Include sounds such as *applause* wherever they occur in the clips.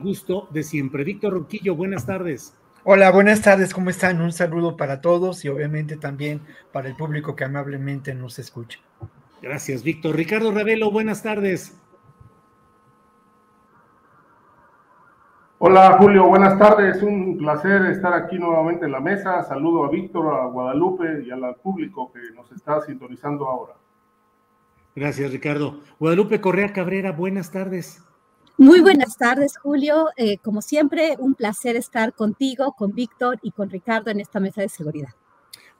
Gusto de siempre. Víctor Ronquillo, buenas tardes. Hola, buenas tardes, ¿cómo están? Un saludo para todos y obviamente también para el público que amablemente nos escucha. Gracias, Víctor. Ricardo Ravelo, buenas tardes. Hola Julio, buenas tardes. Un placer estar aquí nuevamente en la mesa. Saludo a Víctor, a Guadalupe y al público que nos está sintonizando ahora. Gracias, Ricardo. Guadalupe Correa Cabrera, buenas tardes. Muy buenas tardes, Julio. Eh, como siempre, un placer estar contigo, con Víctor y con Ricardo en esta mesa de seguridad.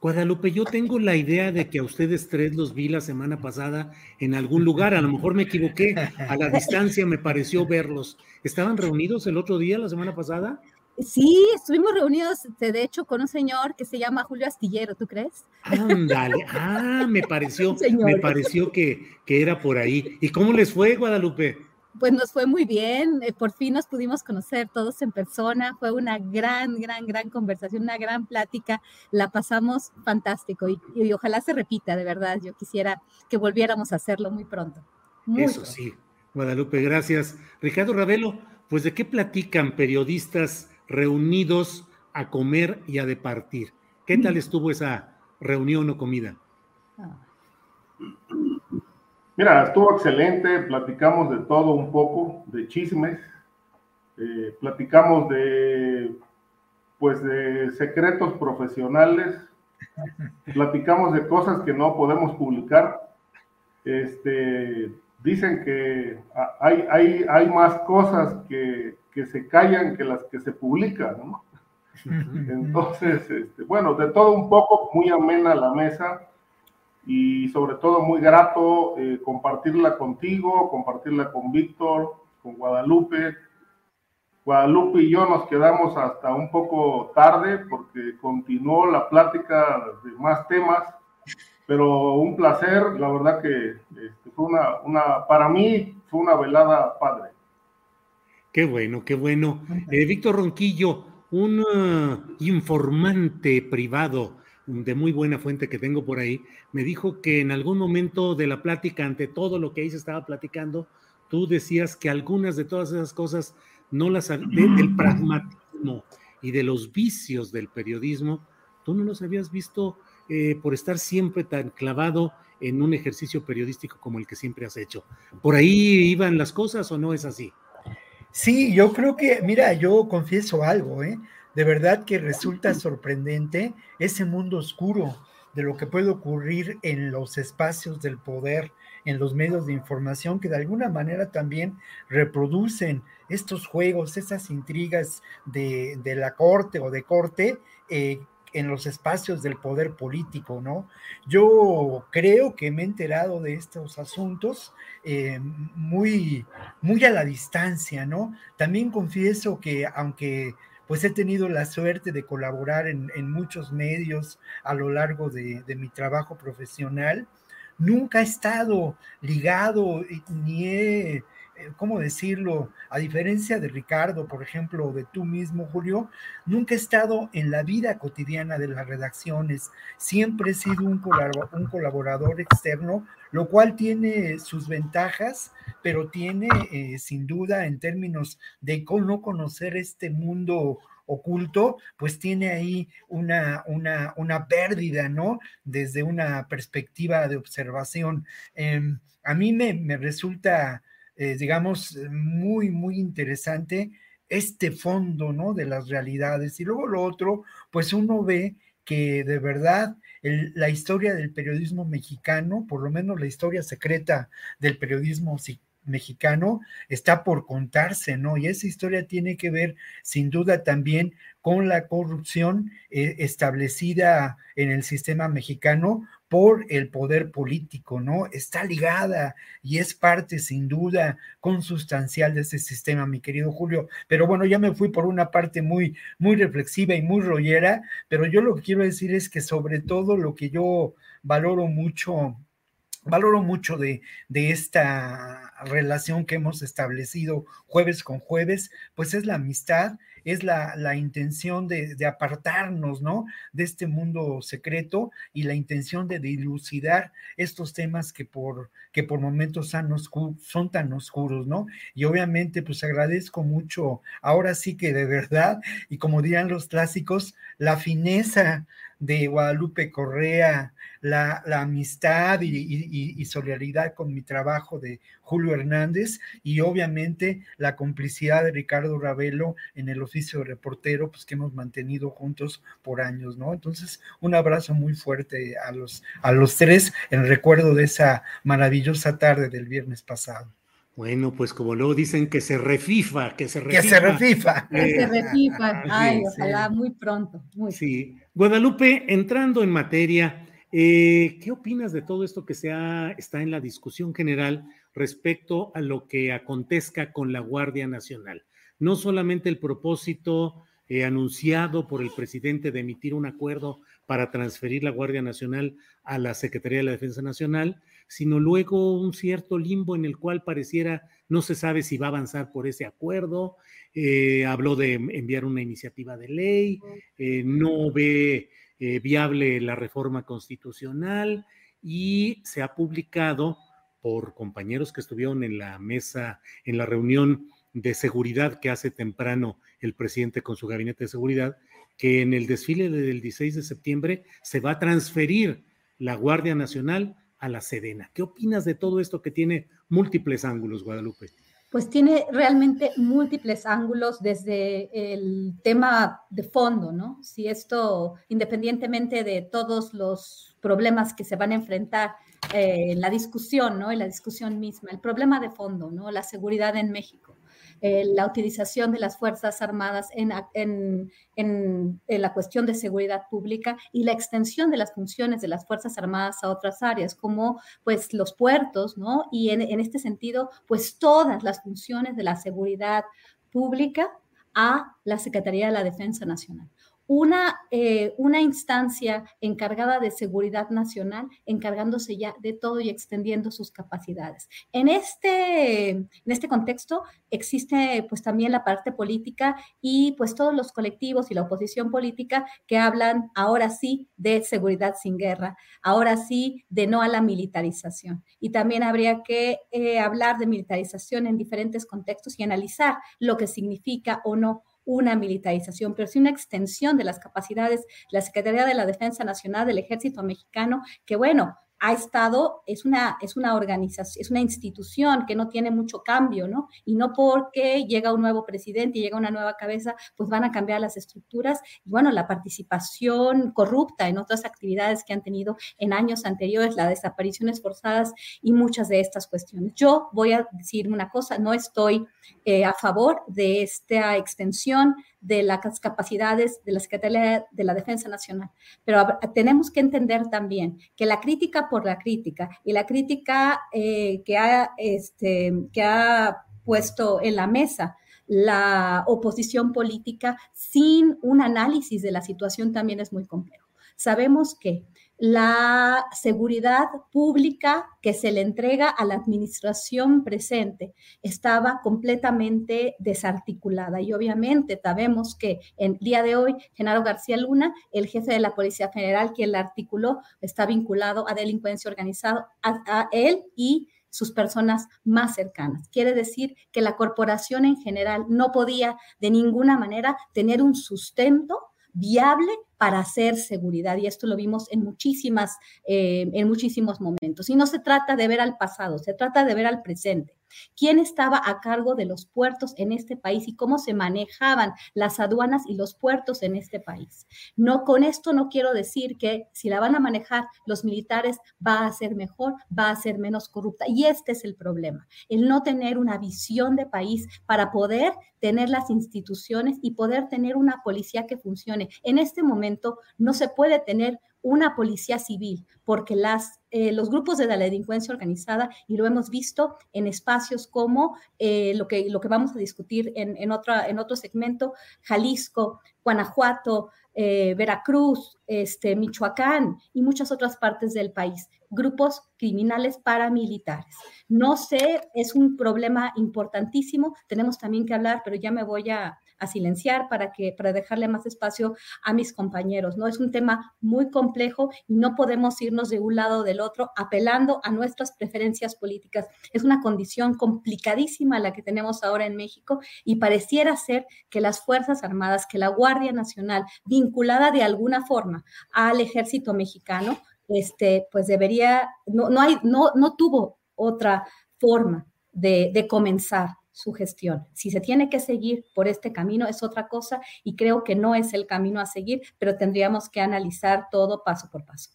Guadalupe, yo tengo la idea de que a ustedes tres los vi la semana pasada en algún lugar. A lo mejor me equivoqué. A la distancia me pareció verlos. ¿Estaban reunidos el otro día, la semana pasada? Sí, estuvimos reunidos, de hecho, con un señor que se llama Julio Astillero, ¿tú crees? Ándale, ah, me pareció, me pareció que, que era por ahí. ¿Y cómo les fue, Guadalupe? Pues nos fue muy bien, eh, por fin nos pudimos conocer todos en persona, fue una gran, gran, gran conversación, una gran plática, la pasamos fantástico y, y ojalá se repita, de verdad, yo quisiera que volviéramos a hacerlo muy pronto. muy Eso pronto. sí, Guadalupe, gracias. Ricardo Ravelo, pues ¿de qué platican periodistas reunidos a comer y a departir? ¿Qué tal *laughs* estuvo esa reunión o comida? Mira, estuvo excelente. Platicamos de todo un poco, de chismes. eh, platicamos de, pues, de secretos profesionales. *laughs* Platicamos de cosas que no podemos publicar. Este, dicen que hay, hay, hay más cosas que, que se callan que las que se publican, ¿no? Entonces, este, bueno, de todo un poco, muy amena la mesa y sobre todo muy grato eh, compartirla contigo, compartirla con Víctor, con Guadalupe. Guadalupe y yo nos quedamos hasta un poco tarde porque continuó la plática de más temas, pero un placer, la verdad que este, fue una, una, para mí fue una velada padre. Qué bueno, qué bueno. Eh, Víctor Ronquillo, un ah, informante privado de muy buena fuente que tengo por ahí, me dijo que en algún momento de la plática, ante todo lo que ahí se estaba platicando, tú decías que algunas de todas esas cosas no las de- del pragmatismo y de los vicios del periodismo, tú no los habías visto eh, por estar siempre tan clavado en un ejercicio periodístico como el que siempre has hecho. ¿Por ahí iban las cosas o no es así? Sí, yo creo que, mira, yo confieso algo, ¿eh? De verdad que resulta sorprendente ese mundo oscuro de lo que puede ocurrir en los espacios del poder, en los medios de información, que de alguna manera también reproducen estos juegos, esas intrigas de, de la corte o de corte eh, en los espacios del poder político, ¿no? Yo creo que me he enterado de estos asuntos eh, muy, muy a la distancia, ¿no? También confieso que aunque pues he tenido la suerte de colaborar en, muchos medios a lo largo de, de, mi trabajo profesional, nunca he estado ligado ni he ¿cómo decirlo? A diferencia de Ricardo, por ejemplo, de tú mismo, Julio, nunca he estado en la vida cotidiana de las redacciones. Siempre he sido un, colaborador externo, lo cual tiene sus ventajas, pero tiene eh, sin duda en términos de no conocer este mundo oculto, pues tiene ahí una, una, una pérdida, ¿no? Desde una perspectiva de observación. Em, a mí me, me resulta eh, digamos, muy, muy interesante este fondo, ¿no? De las realidades. Y luego lo otro, pues uno ve que de verdad la historia del periodismo mexicano, por lo menos la historia secreta del periodismo mexicano, está por contarse, ¿no? Y esa historia tiene que ver, sin duda, también con la corrupción eh, establecida en el sistema mexicano por el poder político, ¿no? Está ligada y es parte sin duda consustancial de ese sistema, mi querido Julio. Pero bueno, ya me fui por una parte muy, muy reflexiva y muy rollera, pero yo lo que quiero decir es que sobre todo lo que yo valoro mucho valoro mucho de, de, esta relación que hemos establecido jueves con jueves, pues es la amistad, es la, la intención de, de, apartarnos, ¿no? De este mundo secreto y la intención de dilucidar estos temas que por, que por momentos son, son tan oscuros, ¿no? Y obviamente, pues agradezco mucho, ahora sí que de verdad, y como dirán los clásicos, la fineza de Guadalupe Correa, la, amistad y, solidaridad con mi trabajo de Julio Hernández y obviamente la complicidad de Ricardo Ravelo en el oficio de reportero, pues que hemos mantenido juntos por años, ¿no? Entonces, un abrazo muy fuerte a los, a los tres en recuerdo de esa maravillosa tarde del viernes pasado. Bueno, pues como luego dicen que se refifa, que se refifa. Que se refifa. que se refifa. Ay, ojalá muy pronto. Muy sí. Guadalupe, entrando en materia, eh, ¿Qué opinas de todo esto que se está en la discusión general respecto a lo que acontezca con la Guardia Nacional? No solamente el propósito eh, anunciado por el presidente de emitir un acuerdo para transferir la Guardia Nacional a la Secretaría de la Defensa Nacional, sino luego un cierto limbo en el cual pareciera no se sabe si va a avanzar por ese acuerdo. Eh, habló de enviar una iniciativa de ley, no ve eh, viable la reforma constitucional y se ha publicado por compañeros que estuvieron en la mesa, en la reunión de seguridad que hace temprano el presidente con su gabinete de seguridad, que en el desfile del 16 de septiembre se va a transferir la Guardia Nacional a la Sedena. ¿Qué opinas de todo esto que tiene múltiples ángulos, Guadalupe? pues tiene realmente múltiples ángulos desde el tema de fondo, ¿no? Si esto, independientemente de todos los problemas que se van a enfrentar eh, en la discusión, ¿no? En la discusión misma, el problema de fondo, ¿no? La seguridad en México. Eh, la utilización de las Fuerzas Armadas en, la cuestión de seguridad pública y la extensión de las funciones de las Fuerzas Armadas a otras áreas, como pues los puertos, ¿no? Y en, en este sentido, pues todas las funciones de la seguridad pública a la Secretaría de la Defensa Nacional una, eh, una instancia encargada de seguridad nacional, encargándose ya de todo y extendiendo sus capacidades. En este, en este contexto existe pues también la parte política y pues todos los colectivos y la oposición política que hablan ahora sí de seguridad sin guerra, ahora sí de no a la militarización. Y también habría que eh, hablar de militarización en diferentes contextos y analizar lo que significa o no una militarización, pero sí una extensión de las capacidades de la Secretaría de la Defensa Nacional del Ejército Mexicano, que bueno, ha estado, es una, es una organización, es una institución que no tiene mucho cambio, ¿no? Y no porque llega un nuevo presidente y llega una nueva cabeza, pues van a cambiar las estructuras. Y bueno, la participación corrupta en otras actividades que han tenido en años anteriores, las desapariciones forzadas y muchas de estas cuestiones. Yo voy a decir una cosa, no estoy eh, a favor de esta extensión de las capacidades de la Secretaría de la Defensa Nacional. Pero tenemos que entender también que la crítica por la crítica y la crítica eh, que, ha, este, que ha puesto en la mesa la oposición política sin un análisis de la situación también es muy complejo. Sabemos que la seguridad pública que se le entrega a la administración presente estaba completamente desarticulada. Y obviamente sabemos que en día de hoy, Genaro García Luna, el jefe de la Policía Federal, quien la articuló, está vinculado a delincuencia organizada, a él y sus personas más cercanas. Quiere decir que la corporación en general no podía de ninguna manera tener un sustento viable para hacer seguridad. Y esto lo vimos en, muchísimas, eh, en muchísimos momentos. Y no se trata de ver al pasado, se trata de ver al presente quién estaba a cargo de los puertos en este país y cómo se manejaban las aduanas y los puertos en este país. No con esto no quiero decir que si la van a manejar los militares va a ser mejor, va a ser menos corrupta y este es el problema, el no tener una visión de país para poder tener las instituciones y poder tener una policía que funcione. En este momento no se puede tener una policía civil, porque las, eh, los grupos de la delincuencia organizada, y lo hemos visto en espacios como eh, lo, que, lo que vamos a discutir en, en, otra, en otro segmento, Jalisco, Guanajuato, eh, Veracruz, este, Michoacán y muchas otras partes del país, grupos criminales paramilitares. No sé, es un problema importantísimo, tenemos también que hablar, pero ya me voy a, a silenciar para, que, para dejarle más espacio a mis compañeros. ¿no? Es un tema muy complejo y no podemos irnos de un lado o del otro apelando a nuestras preferencias políticas. Es una condición complicadísima la que tenemos ahora en México y pareciera ser que las Fuerzas Armadas, que la Guardia Nacional, vinculada de alguna forma al ejército mexicano, este, pues debería, no, no, hay, no, no tuvo otra forma de, de comenzar su gestión. Si se tiene que seguir por este camino es otra cosa y creo que no es el camino a seguir, pero tendríamos que analizar todo paso por paso.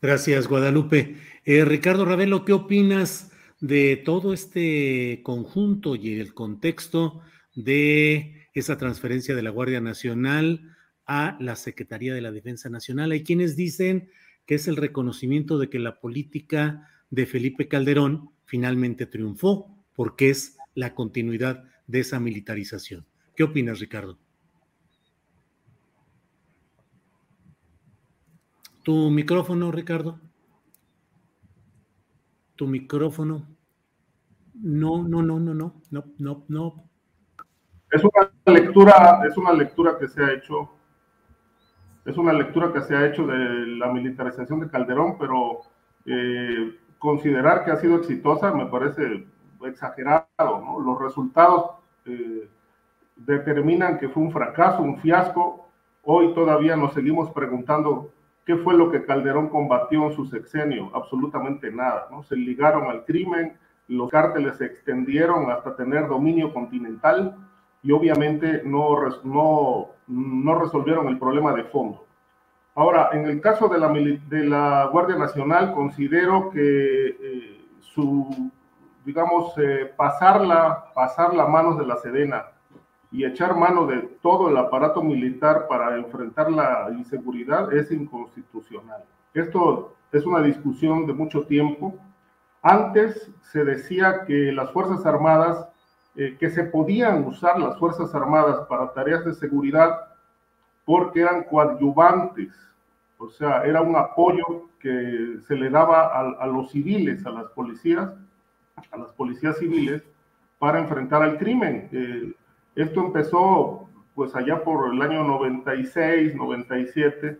Gracias, Guadalupe. Eh, Ricardo Ravelo, ¿qué opinas de todo este conjunto y el contexto de esa transferencia de la Guardia Nacional a la Secretaría de la Defensa Nacional? Hay quienes dicen que es el reconocimiento de que la política de Felipe Calderón finalmente triunfó, porque es la continuidad de esa militarización. ¿Qué opinas, Ricardo? Tu micrófono, Ricardo. Tu micrófono. No, no, no, no, no, no, no, no. Es una lectura, es una lectura que se ha hecho, es una lectura que se ha hecho de la militarización de Calderón, pero eh, considerar que ha sido exitosa me parece exagerado. Los resultados eh, determinan que fue un fracaso, un fiasco. Hoy todavía nos seguimos preguntando qué fue lo que Calderón combatió en su sexenio. Absolutamente nada, ¿no? Se ligaron al crimen, los cárteles se extendieron hasta tener dominio continental y obviamente no, no, no resolvieron el problema de fondo. Ahora, en el caso de la, de la Guardia Nacional, considero que eh, su digamos, eh, pasarla, pasar la manos de la Sedena y echar mano de todo el aparato militar para enfrentar la inseguridad es inconstitucional. Esto es una discusión de mucho tiempo. Antes se decía que las Fuerzas Armadas, eh, que se podían usar las Fuerzas Armadas para tareas de seguridad porque eran coadyuvantes, o sea, era un apoyo que se le daba a los civiles, a las policías, a las policías civiles para enfrentar al crimen. Eh, esto empezó pues allá por el año 96, 97,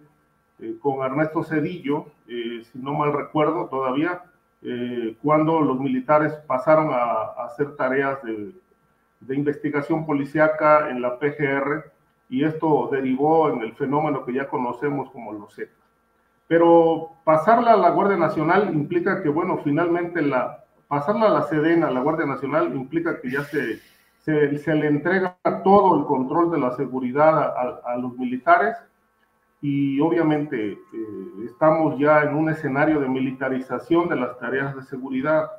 eh, con Ernesto Cedillo, eh, si no mal recuerdo todavía, cuando los militares pasaron a, hacer tareas de, de, investigación policíaca en la PGR y esto derivó en el fenómeno que ya conocemos como los Zetas. Pero pasarla a la Guardia Nacional implica que, bueno, finalmente la, pasarla a la Sedena, a la Guardia Nacional, implica que ya se, se, le entrega todo el control de la seguridad a, los militares y obviamente eh, estamos ya en un escenario de militarización de las tareas de seguridad.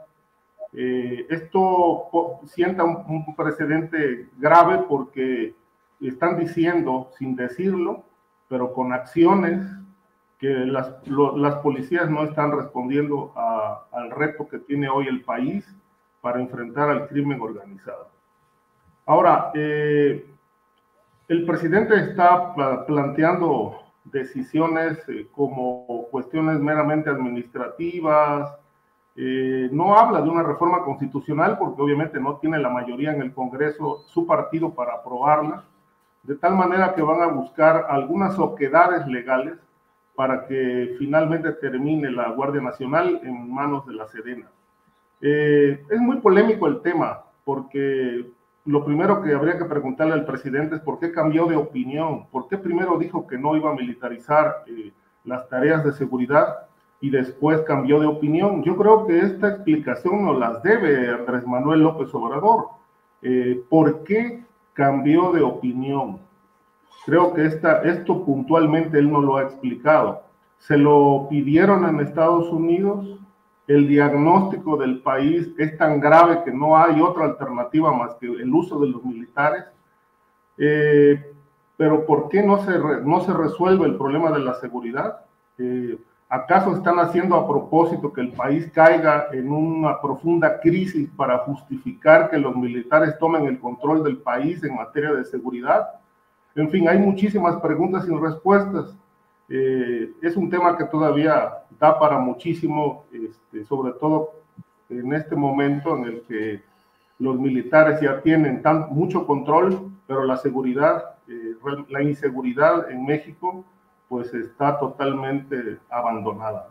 Eh, esto sienta un, un, precedente grave porque están diciendo, sin decirlo, pero con acciones, que las, las policías no están respondiendo al reto que tiene hoy el país para enfrentar al crimen organizado. Ahora, eh, el presidente está planteando decisiones eh, como cuestiones meramente administrativas, eh, no habla de una reforma constitucional porque obviamente no tiene la mayoría en el Congreso su partido para aprobarla, de tal manera que van a buscar algunas oquedades legales para que finalmente termine la Guardia Nacional en manos de la Sedena. Eh, es muy polémico el tema porque lo primero que habría que preguntarle al presidente es por qué cambió de opinión, por qué primero dijo que no iba a militarizar eh, las tareas de seguridad y después cambió de opinión. Yo creo que esta explicación nos las debe Andrés Manuel López Obrador. Eh, ¿Por qué cambió de opinión? Creo que esta, esto puntualmente él no lo ha explicado. Se lo pidieron en Estados Unidos, el diagnóstico del país es tan grave que no hay otra alternativa más que el uso de los militares. Eh, pero ¿por qué no se, no se resuelve el problema de la seguridad? Eh, ¿Acaso están haciendo a propósito que el país caiga en una profunda crisis para justificar que los militares tomen el control del país en materia de seguridad? En fin, hay muchísimas preguntas sin respuestas. Eh, es un tema que todavía da para muchísimo, este, sobre todo en este momento en el que los militares ya tienen tan, mucho control, pero la seguridad, eh, la inseguridad en México pues está totalmente abandonada.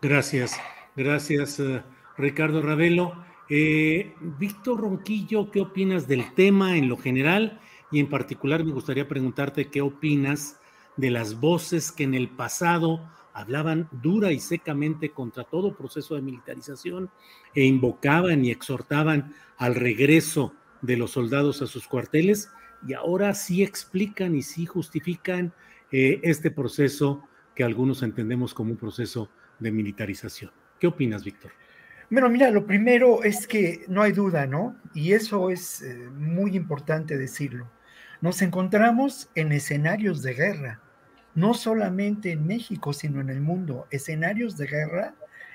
Gracias, gracias eh, Ricardo Ravelo. Eh, Víctor Ronquillo, ¿qué opinas del tema en lo general? Y en particular me gustaría preguntarte qué opinas de las voces que en el pasado hablaban dura y secamente contra todo proceso de militarización e invocaban y exhortaban al regreso de los soldados a sus cuarteles y ahora sí explican y sí justifican eh, este proceso que algunos entendemos como un proceso de militarización. ¿Qué opinas, Víctor? Bueno, mira, lo primero es que no hay duda, ¿no? Y eso es eh, muy importante decirlo. Nos encontramos en escenarios de guerra, no solamente en México, sino en el mundo, escenarios de guerra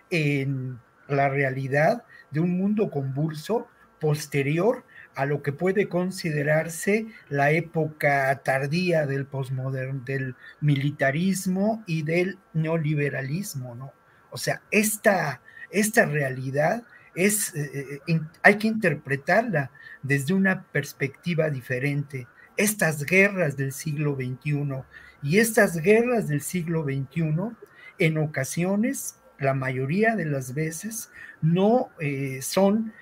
en la realidad de un mundo convulso posterior a lo que puede considerarse la época tardía del postmoderno, del militarismo y del neoliberalismo, ¿no? O sea, esta, esta realidad es, eh, eh, hay que interpretarla desde una perspectiva diferente. Estas guerras del siglo XXI y estas guerras del siglo XXI, en ocasiones, la mayoría de las veces, no eh, son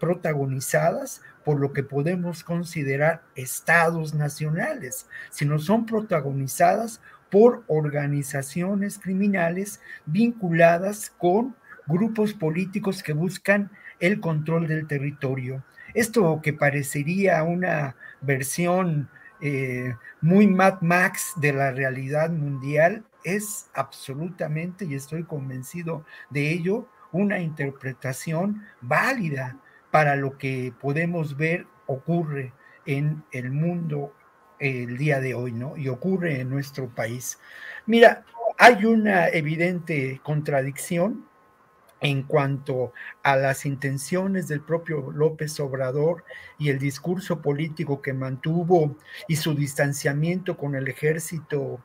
protagonizadas por lo que podemos considerar estados nacionales, sino son protagonizadas por organizaciones criminales vinculadas con grupos políticos que buscan el control del territorio. Esto que parecería una versión eh, muy Mad Max de la realidad mundial es absolutamente, y estoy convencido de ello, una interpretación válida para lo que podemos ver ocurre en el mundo el día de hoy, ¿no? Y ocurre en nuestro país. Mira, hay una evidente contradicción en cuanto a las intenciones del propio López Obrador y el discurso político que mantuvo y su distanciamiento con el ejército,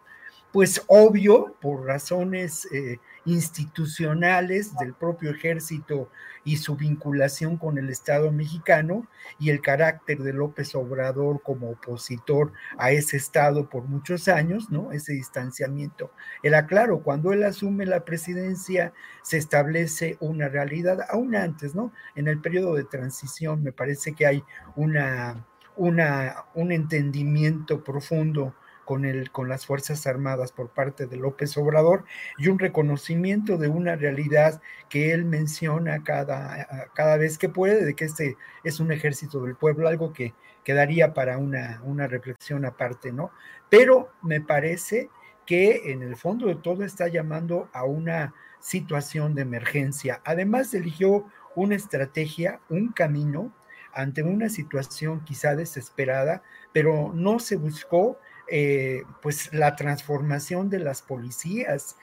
pues obvio, por razones eh, institucionales del propio ejército y su vinculación con el Estado mexicano y el carácter de López Obrador como opositor a ese Estado por muchos años, ¿no? Ese distanciamiento. Era claro, cuando él asume la presidencia se establece una realidad, aún antes, ¿no? En el periodo de transición me parece que hay una, una, un entendimiento profundo con, el, con las Fuerzas Armadas por parte de López Obrador y un reconocimiento de una realidad que él menciona cada, cada vez que puede, de que este es un ejército del pueblo, algo que quedaría para una, una reflexión aparte, ¿no? Pero me parece que en el fondo de todo está llamando a una situación de emergencia. Además, eligió una estrategia, un camino ante una situación quizá desesperada, pero no se buscó eh, pues la transformación de las policías.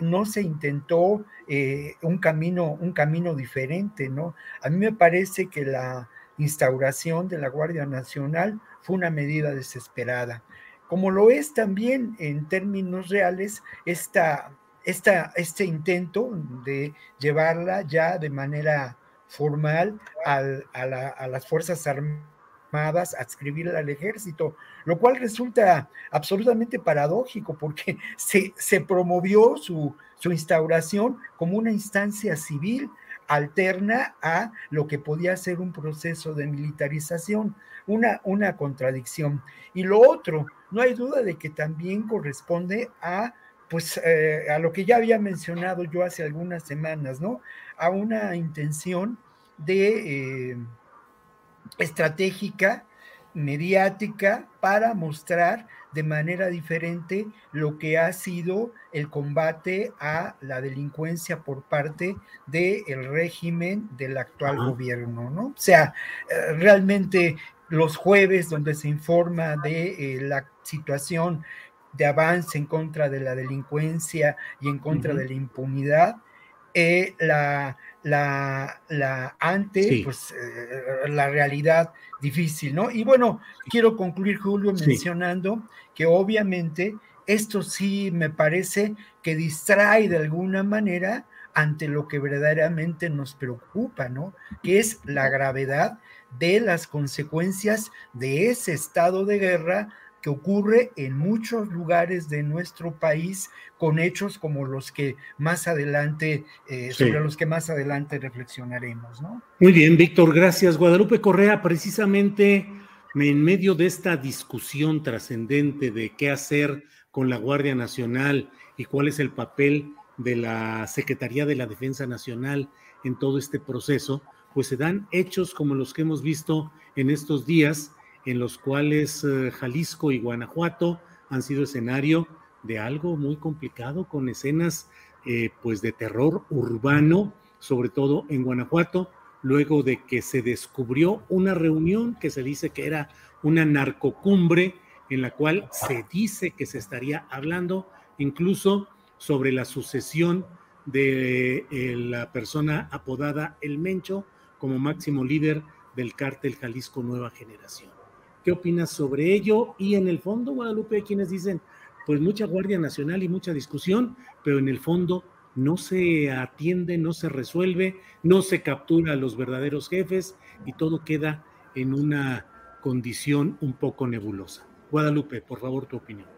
no se intentó eh, un, camino, un camino diferente, ¿no? A mí me parece que la instauración de la Guardia Nacional fue una medida desesperada. como lo es también en términos reales esta, esta, este intento de llevarla ya de manera formal al, a, a las Fuerzas Armadas adscribir al ejército, lo cual resulta absolutamente paradójico porque *laughs* se, se promovió su, su instauración como una instancia civil alterna a lo que podía ser un proceso de militarización, una, una contradicción. Y lo otro, no hay duda de que también corresponde a pues eh, a lo que ya había mencionado yo hace algunas semanas, ¿no? A una intención de eh, estratégica, mediática, para mostrar de manera diferente lo que ha sido el combate a la delincuencia por parte del régimen del actual gobierno, ¿no? O sea, eh, realmente los jueves donde se informa de eh, la situación de avance en contra de la delincuencia y en contra de la impunidad, eh, la, la, la ante pues, eh, la realidad difícil, ¿no? Y bueno, quiero concluir, Julio, mencionando que obviamente esto sí me parece que distrae de alguna manera ante lo que verdaderamente nos preocupa, ¿no? Que es la gravedad de las consecuencias de ese estado de guerra que ocurre en muchos lugares de nuestro país con hechos como los que más adelante, eh, sobre los que más adelante reflexionaremos, ¿no? Muy bien, Víctor, gracias. Guadalupe Correa, precisamente en medio de esta discusión trascendente de qué hacer con la Guardia Nacional y cuál es el papel de la Secretaría de la Defensa Nacional en todo este proceso, pues se dan hechos como los que hemos visto en estos días en los cuales eh, Jalisco y Guanajuato han sido escenario de algo muy complicado con escenas eh, pues de terror urbano, sobre todo en Guanajuato, luego de que se descubrió una reunión que se dice que era una narcocumbre en la cual se dice que se estaría hablando incluso sobre la sucesión de eh, la persona apodada El Mencho como máximo líder del cártel Jalisco Nueva Generación. ¿Qué opinas sobre ello? Y en el fondo, Guadalupe, hay quienes dicen, pues mucha Guardia Nacional y mucha discusión, pero en el fondo no se atiende, no se resuelve, no se captura a los verdaderos jefes y todo queda en una condición un poco nebulosa. Guadalupe, por favor, tu opinión.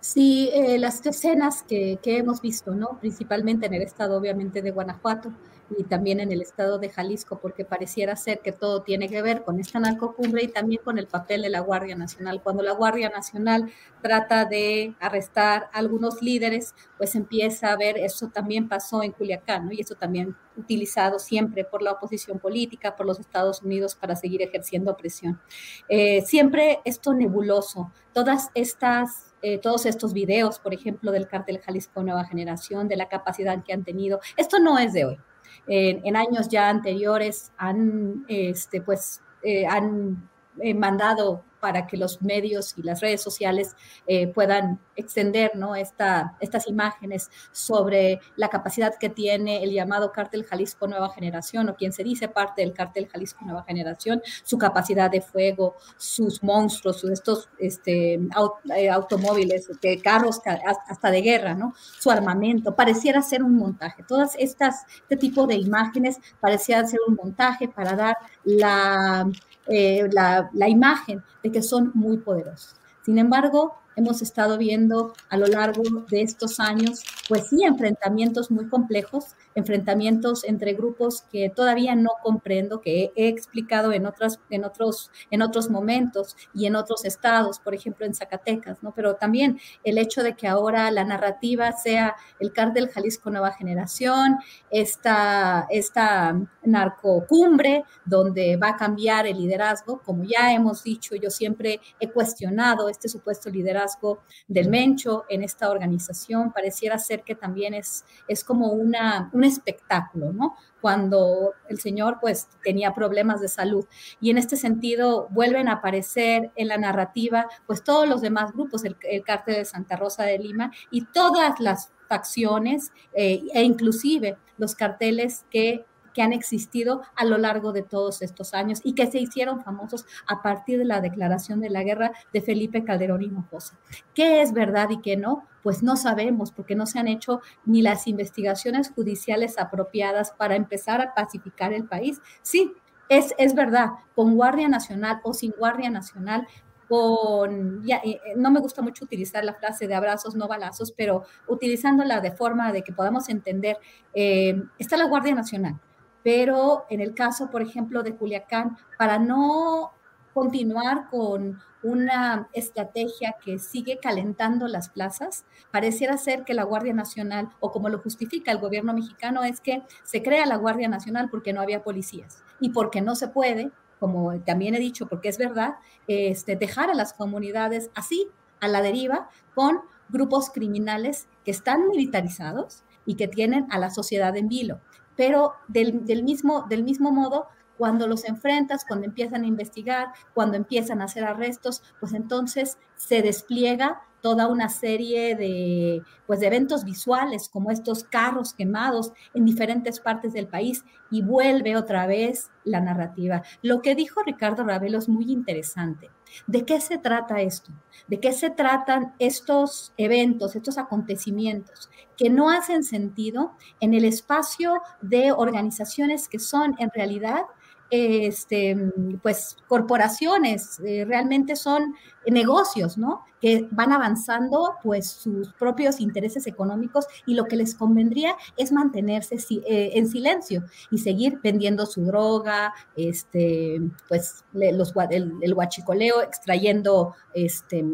Sí, eh, las escenas que, que, hemos visto, ¿no? Principalmente en el estado, obviamente, de Guanajuato, y también en el estado de Jalisco, porque pareciera ser que todo tiene que ver con esta narcocumbre y también con el papel de la Guardia Nacional. Cuando la Guardia Nacional trata de arrestar a algunos líderes, pues empieza a ver, eso también pasó en Culiacán, ¿no? Y eso también utilizado siempre por la oposición política, por los Estados Unidos para seguir ejerciendo presión. Eh, siempre esto nebuloso, todas estas eh, todos estos videos, por ejemplo, del cártel Jalisco Nueva Generación, de la capacidad que han tenido. Esto no es de hoy en, años ya anteriores han, este, pues, eh, han eh, mandado para que los medios y las redes sociales eh, puedan extender ¿no? Esta, estas imágenes sobre la capacidad que tiene el llamado cártel Jalisco Nueva Generación o quien se dice parte del cártel Jalisco Nueva Generación, su capacidad de fuego, sus monstruos, sus, estos este, eh, automóviles, carros hasta de guerra, ¿no? su armamento, pareciera ser un montaje. Todas estas, este tipo de imágenes parecían ser un montaje para dar la eh, la, la imagen de que son muy poderosos. Sin embargo, hemos estado viendo a lo largo de estos años, pues sí, enfrentamientos muy complejos, enfrentamientos entre grupos que todavía no comprendo, que he explicado en, otras, en, otros, en otros momentos y en otros estados, por ejemplo en Zacatecas, ¿no? Pero también el hecho de que ahora la narrativa sea el cártel Jalisco Nueva Generación, esta, esta narcocumbre donde va a cambiar el liderazgo, como ya hemos dicho, yo siempre he cuestionado este supuesto liderazgo del Mencho en esta organización, pareciera ser que también es, es como una un espectáculo, ¿no? Cuando el señor pues tenía problemas de salud. Y en este sentido vuelven a aparecer en la narrativa pues todos los demás grupos, el, el cártel de Santa Rosa de Lima y todas las facciones eh, e inclusive los carteles que que han existido a lo largo de todos estos años y que se hicieron famosos a partir de la declaración de la guerra de Felipe Calderón Hinojosa. ¿Qué es verdad y qué no? Pues no sabemos porque no se han hecho ni las investigaciones judiciales apropiadas para empezar a pacificar el país. Sí, es, es, verdad, con Guardia Nacional o sin Guardia Nacional, con, ya, eh, no me gusta mucho utilizar la frase de abrazos, no balazos, pero utilizándola de forma de que podamos entender, eh, está la Guardia Nacional, pero en el caso, por ejemplo, de Culiacán, para no continuar con una estrategia que sigue calentando las plazas. Pareciera ser que la Guardia Nacional, o como lo justifica el gobierno mexicano, es que se crea la Guardia Nacional porque no había policías y porque no se puede como también he dicho, porque es verdad, este, dejar a las comunidades así, a la deriva, con grupos criminales que están militarizados y que tienen a la sociedad en vilo. Pero del, del, mismo, del mismo modo, cuando los enfrentas, cuando empiezan a investigar, cuando empiezan a hacer arrestos, pues entonces se despliega toda una serie de, pues, de eventos visuales, como estos carros quemados en diferentes partes del país, y vuelve otra vez la narrativa. Lo que dijo Ricardo Ravelo es muy interesante. ¿De qué se trata esto? ¿De qué se tratan estos eventos, estos acontecimientos que no hacen sentido en el espacio de organizaciones que son en realidad este, pues corporaciones, eh, realmente son negocios, ¿no? Que van avanzando pues sus propios intereses económicos y lo que les convendría es mantenerse eh, en silencio y seguir vendiendo su droga, este, pues los, el, el huachicoleo, extrayendo este,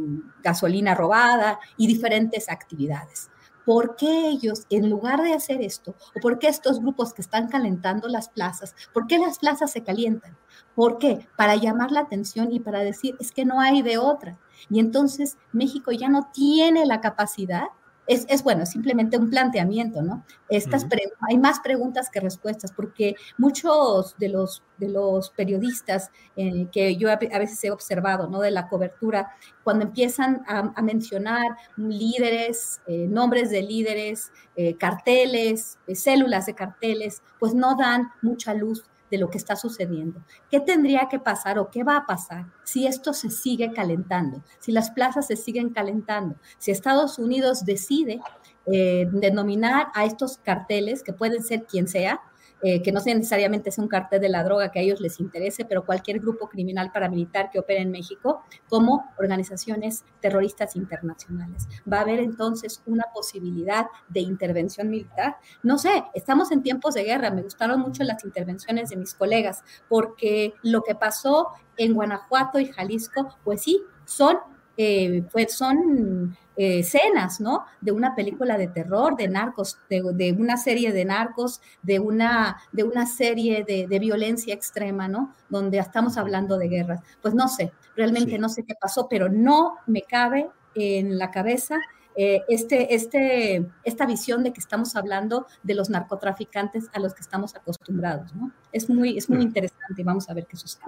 gasolina robada y diferentes actividades. ¿Por qué ellos, en lugar de hacer esto, o por qué estos grupos que están calentando las plazas, por qué las plazas se calientan? ¿Por qué? Para llamar la atención y para decir, es que no hay de otra. Y entonces México ya no tiene la capacidad es, es, bueno, simplemente un planteamiento, ¿no? Estas hay más preguntas que respuestas, porque muchos de los, de los periodistas eh, que yo a, veces he observado, ¿no? De la cobertura, cuando empiezan a, mencionar líderes, eh, nombres de líderes, eh, carteles, células de carteles, pues no dan mucha luz de lo que está sucediendo. ¿Qué tendría que pasar o qué va a pasar si esto se sigue calentando, si las plazas se siguen calentando, si Estados Unidos decide eh, denominar a estos carteles, que pueden ser quien sea, eh, que no necesariamente es un cartel de la droga que a ellos les interese, pero cualquier grupo criminal paramilitar que opere en México, como organizaciones terroristas internacionales. Va a haber entonces una posibilidad de intervención militar. No sé, estamos en tiempos de guerra, me gustaron mucho las intervenciones de mis colegas, porque lo que pasó en Guanajuato y Jalisco, pues sí, son, eh, pues son eh, escenas, ¿no? De una película de terror, de narcos, de, una serie de narcos, de una, de una serie de, violencia extrema, ¿no? Donde estamos hablando de guerras. Pues no sé, realmente no sé qué pasó, pero no me cabe en la cabeza eh, este, este, esta visión de que estamos hablando de los narcotraficantes a los que estamos acostumbrados, ¿no? Es muy, es muy interesante y vamos a ver qué sucede.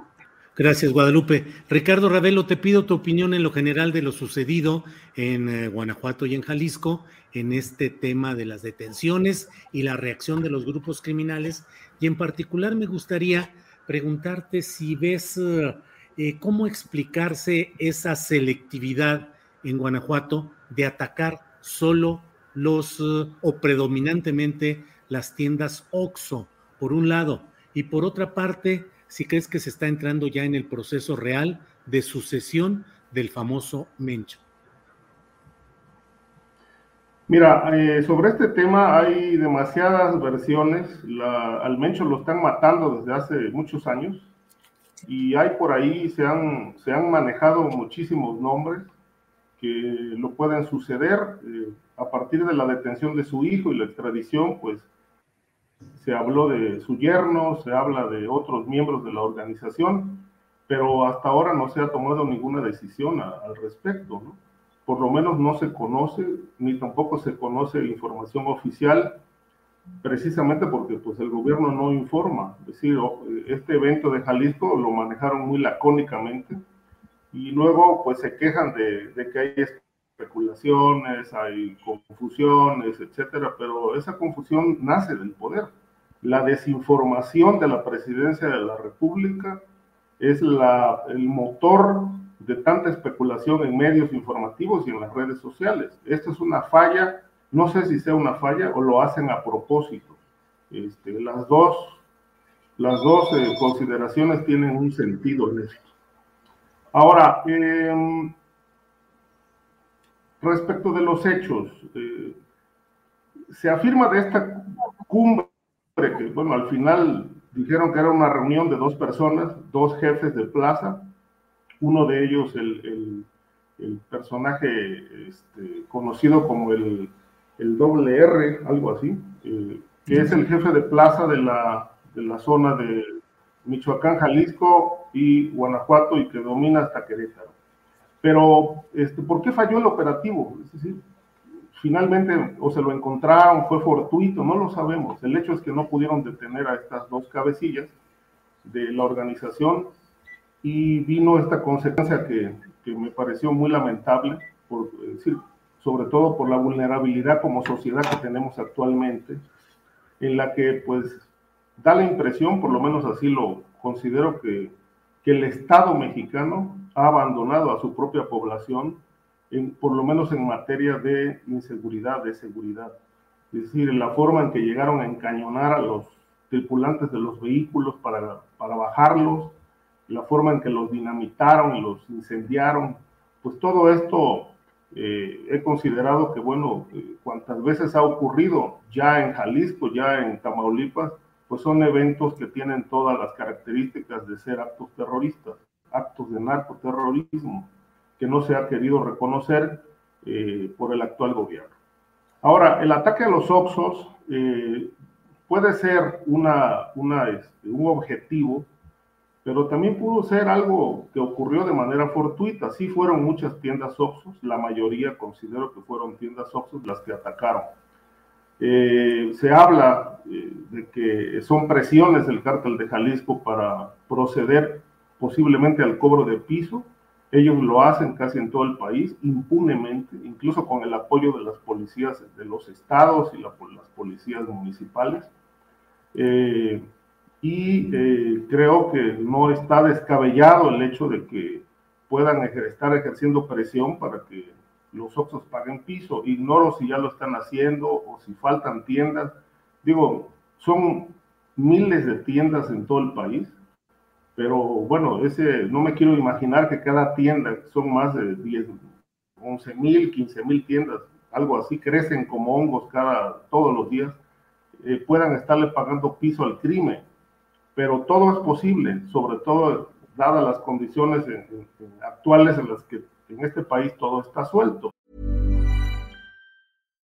Gracias, Guadalupe. Ricardo Ravelo, te pido tu opinión en lo general de lo sucedido en eh, Guanajuato y en Jalisco en este tema de las detenciones y la reacción de los grupos criminales. Y en particular me gustaría preguntarte si ves eh, eh, cómo explicarse esa selectividad en Guanajuato de atacar solo los o predominantemente las tiendas OXO, por un lado, y por otra parte, si crees que se está entrando ya en el proceso real de sucesión del famoso Mencho. Mira, eh, sobre este tema hay demasiadas versiones. al Mencho lo están matando desde hace muchos años y hay por ahí, se han, se han manejado muchísimos nombres que lo pueden suceder. Eh, a partir de la detención de su hijo y la extradición, pues se habló de su yerno, se habla de otros miembros de la organización, pero hasta ahora no se ha tomado ninguna decisión al respecto, ¿no? Por lo menos no se conoce, ni tampoco se conoce información oficial, precisamente porque pues el gobierno no informa. Es decir, este evento de Jalisco lo manejaron muy lacónicamente y luego pues se quejan de, de que hay especulaciones, hay confusiones, etcétera, pero esa confusión nace del poder la desinformación de la presidencia de la República es la, el motor de tanta especulación en medios informativos y en las redes sociales. Esta es una falla, no sé si sea una falla o lo hacen a propósito. Este, las dos, las dos eh, consideraciones tienen un sentido en esto. Ahora, em, respecto de los hechos, eh, se afirma de esta cumbre que, bueno, al final dijeron que era una reunión de dos personas, dos jefes de plaza, uno de ellos el, personaje este, conocido como el, doble R, algo así, eh, que es el jefe de plaza de la, de la zona de Michoacán, Jalisco y Guanajuato y que domina hasta Querétaro. Pero, este, ¿por qué falló el operativo? Es decir, finalmente o se lo encontraron, fue fortuito, no lo sabemos. El hecho es que no pudieron detener a estas dos cabecillas de la organización y vino esta consecuencia que, que me pareció muy lamentable, por decir, sobre todo por la vulnerabilidad como sociedad que tenemos actualmente, en la que pues da la impresión, por lo menos así lo considero, que, que el Estado mexicano ha abandonado a su propia población, en, por lo menos en materia de inseguridad, de seguridad. Es decir, la forma en que llegaron a encañonar a los tripulantes de los vehículos para, para bajarlos, la forma en que los dinamitaron los incendiaron, pues todo esto eh, he considerado que, bueno, eh, cuantas veces ha ocurrido ya en Jalisco, ya en Tamaulipas, pues son eventos que tienen todas las características de ser actos terroristas, actos de narcoterrorismo, que no se ha querido reconocer eh, por el actual gobierno. Ahora, el ataque a los Oxos puede ser una, una, este, un objetivo pero también pudo ser algo que ocurrió de manera fortuita. Sí fueron muchas tiendas Oxxos, la mayoría considero que fueron tiendas Oxxos las que atacaron. Eh, se habla eh, de que son presiones del cártel de Jalisco para proceder posiblemente al cobro de piso. Ellos lo hacen casi en todo el país, impunemente, incluso con el apoyo de las policías de los estados y las policías municipales. Eh, y eh, creo que no está descabellado el hecho de que puedan estar ejerciendo presión para que los Oxos paguen piso. Ignoro si ya lo están haciendo o si faltan tiendas. Digo, son miles de tiendas en todo el país, pero bueno, ese, no me quiero imaginar que cada tienda, son más de 10, 11 mil, 15 mil tiendas, algo así, crecen como hongos cada, todos los días, eh, puedan estarle pagando piso al crimen pero todo es posible, sobre todo dadas las condiciones actuales en las que en este país todo está suelto.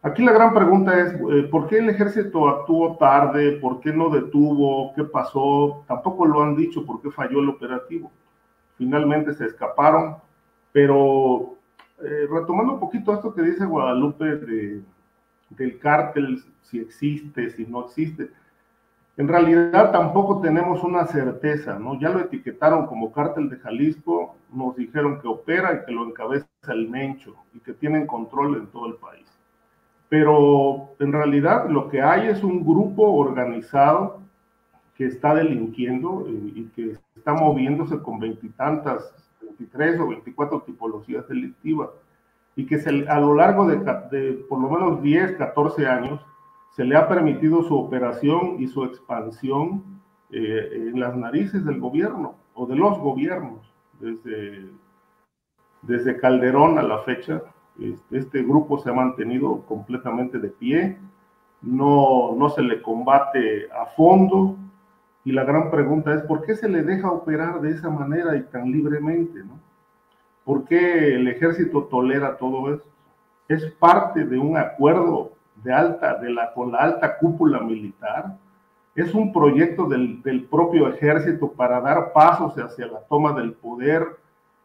Aquí la gran pregunta es, eh, ¿por qué el ejército actuó tarde? ¿Por qué no detuvo? ¿Qué pasó? Tampoco lo han dicho por qué falló el operativo. Finalmente se escaparon, pero eh, retomando un poquito esto que dice Guadalupe de, del cártel, si existe, si no existe, en realidad tampoco tenemos una certeza, ¿no? Ya lo etiquetaron como cártel de Jalisco, nos dijeron que opera y que lo encabeza el Mencho y que tienen control en todo el país pero en realidad lo que hay es un grupo organizado que está delinquiendo y, que está moviéndose con veintitantas, 23 o 24 tipologías delictivas. y que se, a lo largo de, de por lo menos 10, 14 años se le ha permitido su operación y su expansión eh, en las narices del gobierno o de los gobiernos, desde, desde Calderón a la fecha. Este, este grupo se ha mantenido completamente de pie, no, no se le combate a fondo, y la gran pregunta es, ¿por qué se le deja operar de esa manera y tan libremente? ¿no? ¿Por qué el ejército tolera todo esto? Es parte de un acuerdo de alta, de la, con la alta cúpula militar. Es un proyecto del, del propio ejército para dar pasos hacia la toma del poder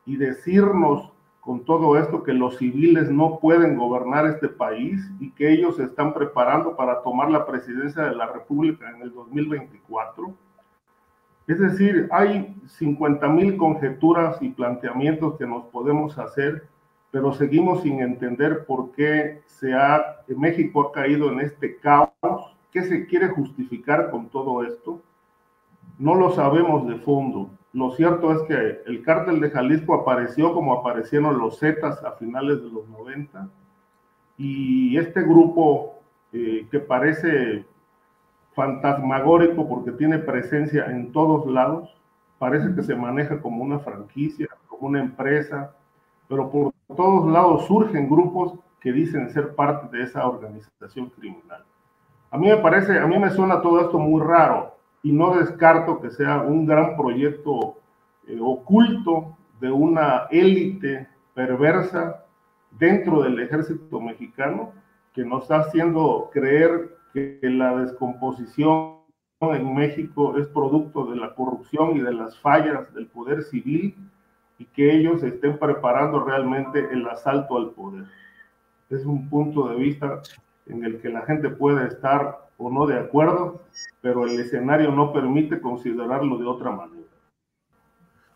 y decirnos con todo esto que los civiles no pueden gobernar este país y que ellos se están preparando para tomar la presidencia de la República en el 2024. Es decir, hay 50 mil conjeturas y planteamientos que nos podemos hacer, pero seguimos sin entender por qué se ha, México ha caído en este caos. ¿Qué se quiere justificar con todo esto? No lo sabemos de fondo. Lo cierto es que el cártel de Jalisco apareció como aparecieron los Zetas a finales de los 90 y este grupo eh, que parece fantasmagórico porque tiene presencia en todos lados, parece que se maneja como una franquicia, como una empresa, pero por todos lados surgen grupos que dicen ser parte de esa organización criminal. A mí me parece, a mí me suena todo esto muy raro y no descarto que sea un gran proyecto eh, oculto de una élite perversa dentro del ejército mexicano que nos está haciendo creer que la descomposición en México es producto de la corrupción y de las fallas del poder civil y que ellos estén preparando realmente el asalto al poder. Es un punto de vista en el que la gente puede estar o no de acuerdo, pero el escenario no permite considerarlo de otra manera.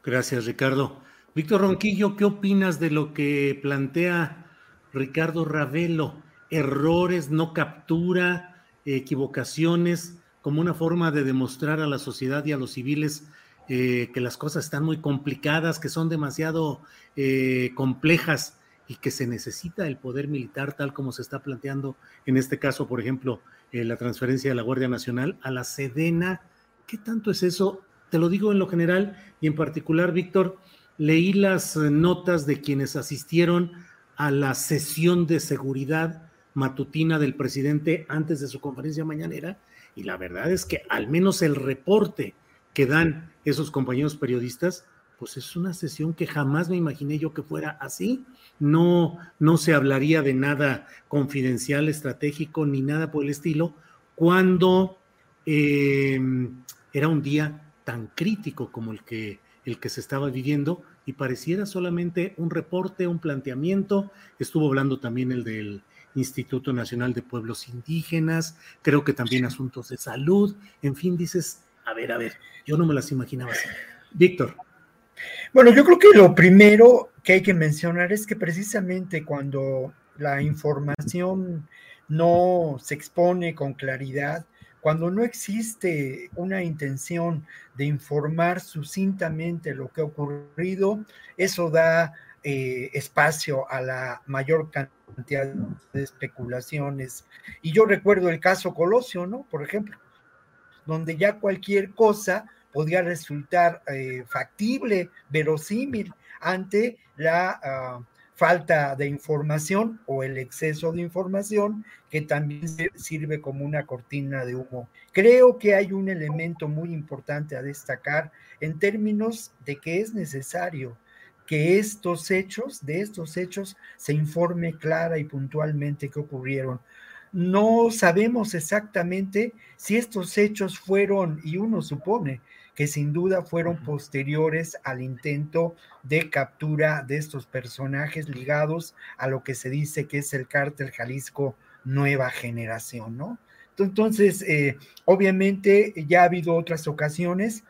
Gracias, Ricardo. Víctor Ronquillo, ¿qué opinas de lo que plantea Ricardo Ravelo? Errores, no captura, equivocaciones como una forma de demostrar a la sociedad y a los civiles eh, que las cosas están muy complicadas, que son demasiado eh, complejas y que se necesita el poder militar tal como se está planteando en este caso, por ejemplo, eh, la transferencia de la Guardia Nacional a la Sedena. ¿Qué tanto es eso? Te lo digo en lo general y en particular, Víctor, leí las notas de quienes asistieron a la sesión de seguridad matutina del presidente antes de su conferencia mañanera y la verdad es que al menos el reporte que dan esos compañeros periodistas, pues es una sesión que jamás me imaginé yo que fuera así. No, no se hablaría de nada confidencial, estratégico, ni nada por el estilo, cuando eh, era un día tan crítico como el que, el que se estaba viviendo y pareciera solamente un reporte, un planteamiento. Estuvo hablando también el del Instituto Nacional de Pueblos Indígenas, creo que también asuntos de salud, en fin, dices, a ver, a ver, yo no me las imaginaba así. Víctor. Bueno, yo creo que lo primero que hay que mencionar es que precisamente cuando la información no se expone con claridad, cuando no existe una intención de informar sucintamente lo que ha ocurrido, eso da eh, espacio a la mayor cantidad de especulaciones. Y yo recuerdo el caso Colosio, ¿no? Por ejemplo, donde ya cualquier cosa podía resultar eh, factible, verosímil, ante la ah, falta de información o el exceso de información que también sirve como una cortina de humo. Creo que hay un elemento muy importante a destacar en términos de que es necesario que estos hechos, de estos hechos, se informe clara y puntualmente qué ocurrieron. No sabemos exactamente si estos hechos fueron, y uno supone que sin duda fueron posteriores al intento de captura de estos personajes ligados a lo que se dice que es el cártel Jalisco Nueva Generación, ¿no? Entonces, eh, obviamente ya ha habido otras ocasiones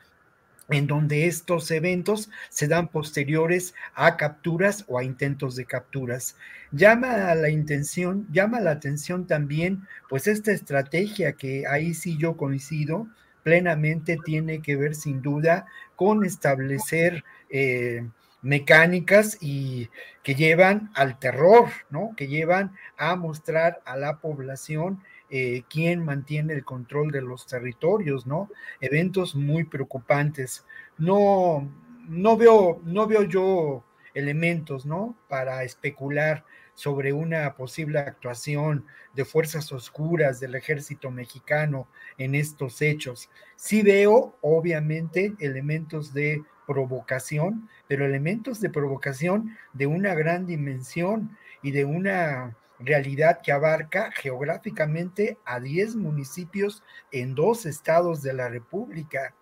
en donde estos eventos se dan posteriores a capturas o a intentos de capturas. Llama a la intención, llama la atención también, pues esta estrategia que ahí sí yo coincido plenamente tiene que ver sin duda con establecer eh, mecánicas y que llevan al terror, ¿no? Que llevan a mostrar a la población eh, quién mantiene el control de los territorios, ¿no? Eventos muy preocupantes. No, no veo, no veo yo elementos, ¿no? Para especular sobre una posible actuación de fuerzas oscuras del ejército mexicano en estos hechos. Sí veo, obviamente, elementos de provocación, pero elementos de provocación de una gran dimensión y de una realidad que abarca geográficamente a 10 municipios en dos estados de la República.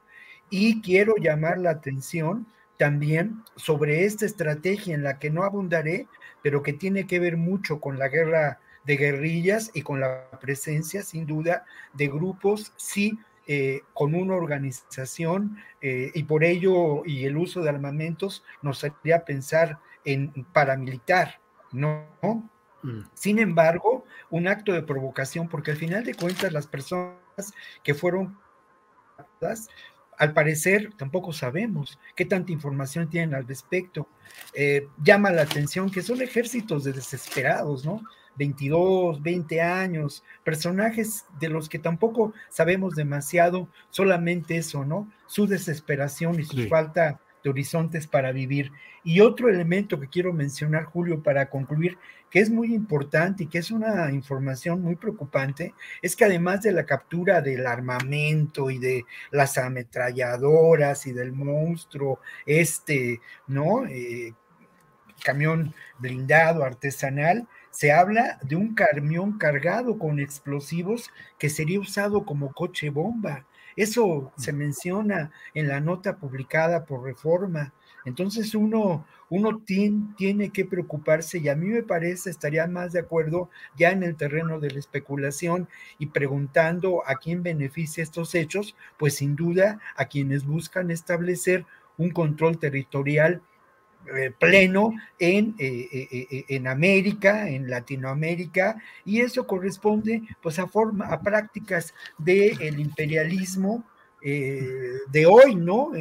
Y quiero llamar la atención también sobre esta estrategia en la que no abundaré, pero que tiene que ver mucho con la guerra de guerrillas y con la presencia, sin duda, de grupos, sí, eh, con una organización eh, y por ello y el uso de armamentos nos haría pensar en paramilitar, ¿no? Mm. Sin embargo, un acto de provocación, porque al final de cuentas las personas que fueron al parecer tampoco sabemos qué tanta información tienen al respecto. Eh, llama la atención que son ejércitos de desesperados, ¿no? 22, 20 años, personajes de los que tampoco sabemos demasiado, solamente eso, ¿no? Su desesperación y su falta horizontes para vivir. Y otro elemento que quiero mencionar, Julio, para concluir, que es muy importante y que es una información muy preocupante, es que además de la captura del armamento y de las ametralladoras y del monstruo, este, ¿no? Eh, camión blindado artesanal, se habla de un camión cargado con explosivos que sería usado como coche bomba. Eso se menciona en la nota publicada por Reforma. Entonces uno, uno tiene, que preocuparse y a mí me parece, estaría más de acuerdo ya en el terreno de la especulación y preguntando a quién beneficia estos hechos, pues sin duda a quienes buscan establecer un control territorial pleno en, eh, eh, en América, en Latinoamérica, y eso corresponde pues a, forma, a prácticas del imperialismo de hoy, ¿no?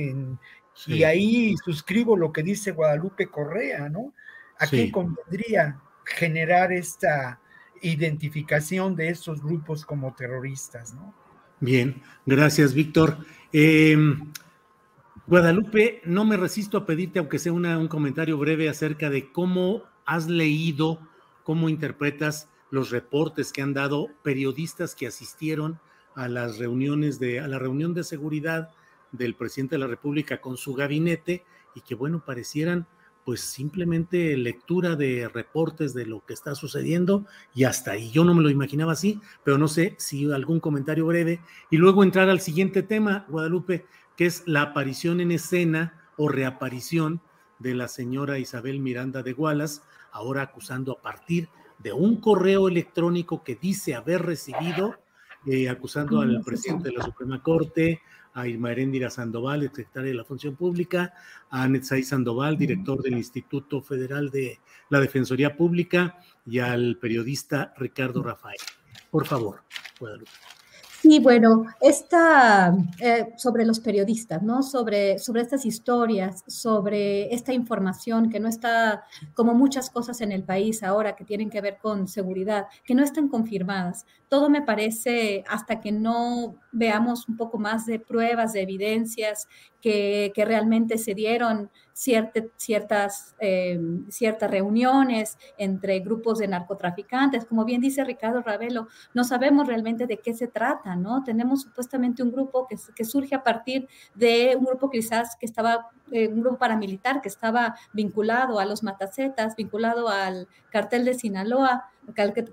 Y ahí suscribo lo que dice Guadalupe Correa, ¿no? ¿A qué convendría generar esta identificación de estos grupos como terroristas, ¿no? Bien, gracias, Víctor. Em, Guadalupe, no me resisto a pedirte, aunque sea un comentario breve acerca de cómo has leído, cómo interpretas los reportes que han dado periodistas que asistieron a las reuniones de, a la reunión de seguridad del presidente de la República con su gabinete y que, bueno, parecieran pues simplemente lectura de reportes de lo que está sucediendo y hasta ahí. Yo no me lo imaginaba así, pero no sé si algún comentario breve y luego entrar al siguiente tema, Guadalupe que es la aparición en escena o reaparición de la señora Isabel Miranda de Gualas, ahora acusando a partir de un correo electrónico que dice haber recibido, eh, acusando al presidente de la Suprema Corte, a Irma Heréndira Sandoval, secretaria de la Función Pública, a Netzai Sandoval, director del Instituto Federal de la Defensoría Pública, y al periodista Ricardo Rafael. Por favor, Guadalupe. Sí, bueno, esta, eh, sobre los periodistas, ¿no? Sobre, sobre estas historias, sobre esta información que no está, como muchas cosas en el país ahora que tienen que ver con seguridad, que no están confirmadas. Todo me parece, hasta que no veamos un poco más de pruebas, de evidencias que, realmente se dieron ciertas, eh, ciertas reuniones entre grupos de narcotraficantes. Como bien dice Ricardo Ravelo, no sabemos realmente de qué se trata, ¿no? Tenemos supuestamente un grupo que, que surge a partir de un grupo quizás que estaba, eh, un grupo paramilitar que estaba vinculado a los matacetas, vinculado al cartel de Sinaloa,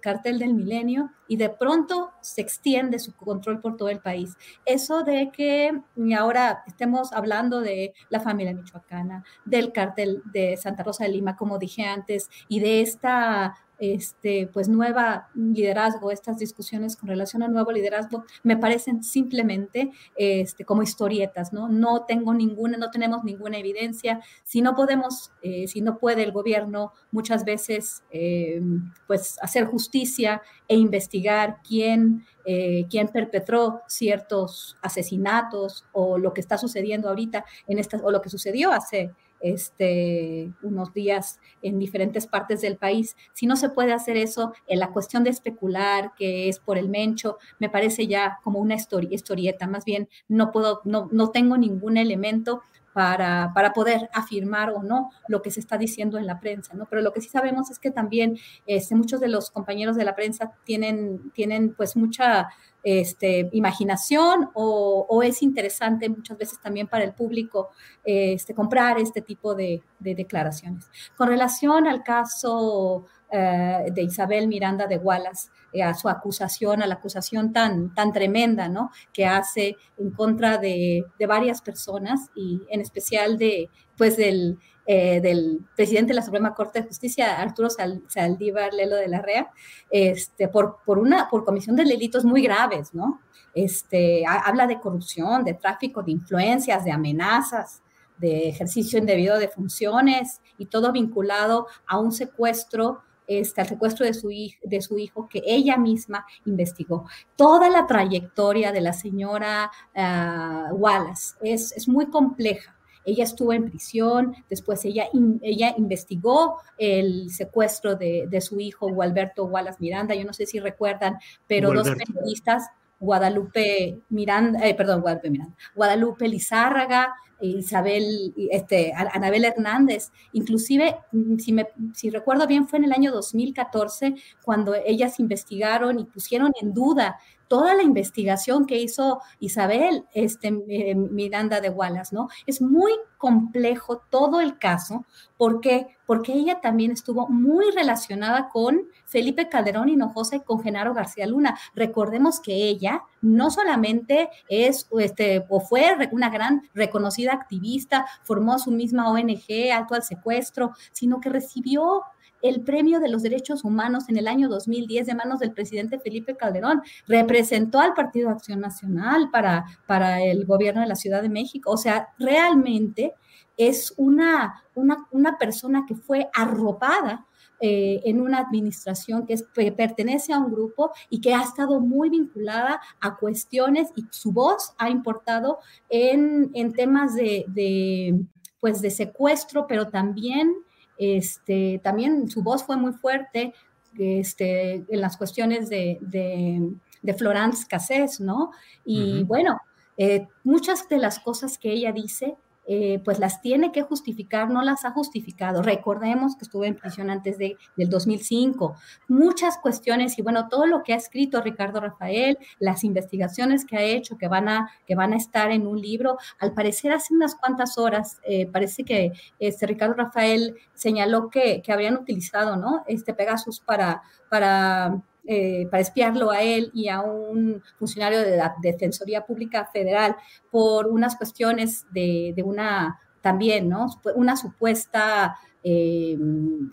cartel del milenio y de pronto se extiende su control por todo el país. Eso de que ahora estemos hablando de la familia michoacana, del cartel de Santa Rosa de Lima, como dije antes, y de esta este, pues nueva liderazgo, estas discusiones con relación a nuevo liderazgo, me parecen simplemente este, como historietas, ¿no? No tengo ninguna, no tenemos ninguna evidencia. Si no podemos, eh, si no puede el gobierno muchas veces, eh, pues hacer justicia e investigar quién eh, quién perpetró ciertos asesinatos o lo que está sucediendo ahorita en estas, o lo que sucedió hace este, unos días en diferentes partes del país. Si no se puede hacer eso, en la cuestión de especular, que es por el mencho, me parece ya como una historieta. Más bien, no puedo, no, no tengo ningún elemento para, para, poder afirmar o no lo que se está diciendo en la prensa, ¿no? Pero lo que sí sabemos es que también este, muchos de los compañeros de la prensa tienen, tienen pues mucha este, imaginación o, es interesante muchas veces también para el público este, comprar este tipo de, declaraciones. Con relación al caso eh, de Isabel Miranda de Wallace, eh, a su acusación, a la acusación tan, tan tremenda, ¿no? Que hace en contra de, de varias personas y en especial de, pues, del eh, del presidente de la Suprema Corte de Justicia, Arturo Saldívar Lelo de la REA, este, por, por, una, por comisión de delitos muy graves, ¿no? Este, habla de corrupción, de tráfico de influencias, de amenazas, de ejercicio indebido de funciones y todo vinculado a un secuestro este, al secuestro de su, de su hijo que ella misma investigó. Toda la trayectoria de la señora ah, Wallace es, es, muy compleja. Ella estuvo en prisión, después ella, ella investigó el secuestro de, su hijo, Gualberto Wallace Miranda, yo no sé si recuerdan, pero dos periodistas, Guadalupe Miranda, eh, perdón, Guadalupe Miranda, Guadalupe Lizárraga, Isabel, este, Anabel Hernández, inclusive, mm, si, me, si recuerdo bien, fue en el año 2014 cuando ellas investigaron y pusieron en duda toda la investigación que hizo Isabel este, eh, Miranda de Wallace, ¿no? Es muy complejo todo el caso. ¿Por qué? Porque ella también estuvo muy relacionada con Felipe Calderón Hinojosa y con Genaro García Luna. Recordemos que ella no solamente es este, o fue una gran reconocida activista, formó su misma ONG, Alto al Secuestro, sino que recibió el Premio de los Derechos Humanos en el año 2010 de manos del presidente Felipe Calderón. Representó al Partido Acción Nacional para, para el gobierno de la Ciudad de México. O sea, realmente es una, una, persona que fue arropada eh, en una administración que, es, pertenece a un grupo y que ha estado muy vinculada a cuestiones y su voz ha importado en, en temas de, de, pues de secuestro, pero también este, también su voz fue muy fuerte este, en las cuestiones de, de, de Florence Cassés, ¿no? Y bueno, eh, muchas de las cosas que ella dice eh, pues las tiene que justificar, no las ha justificado. Recordemos que estuvo en prisión antes de, del 2005. Muchas cuestiones y bueno, todo lo que ha escrito Ricardo Rafael, las investigaciones que ha hecho, que van a, que van a estar en un libro, al parecer hace unas cuantas horas, eh, parece que este Ricardo Rafael señaló que, que habrían utilizado, ¿no? Este Pegasus para, para eh, para espiarlo a él y a un funcionario de la Defensoría Pública Federal por unas cuestiones de, una también, ¿no? Una supuesta, eh,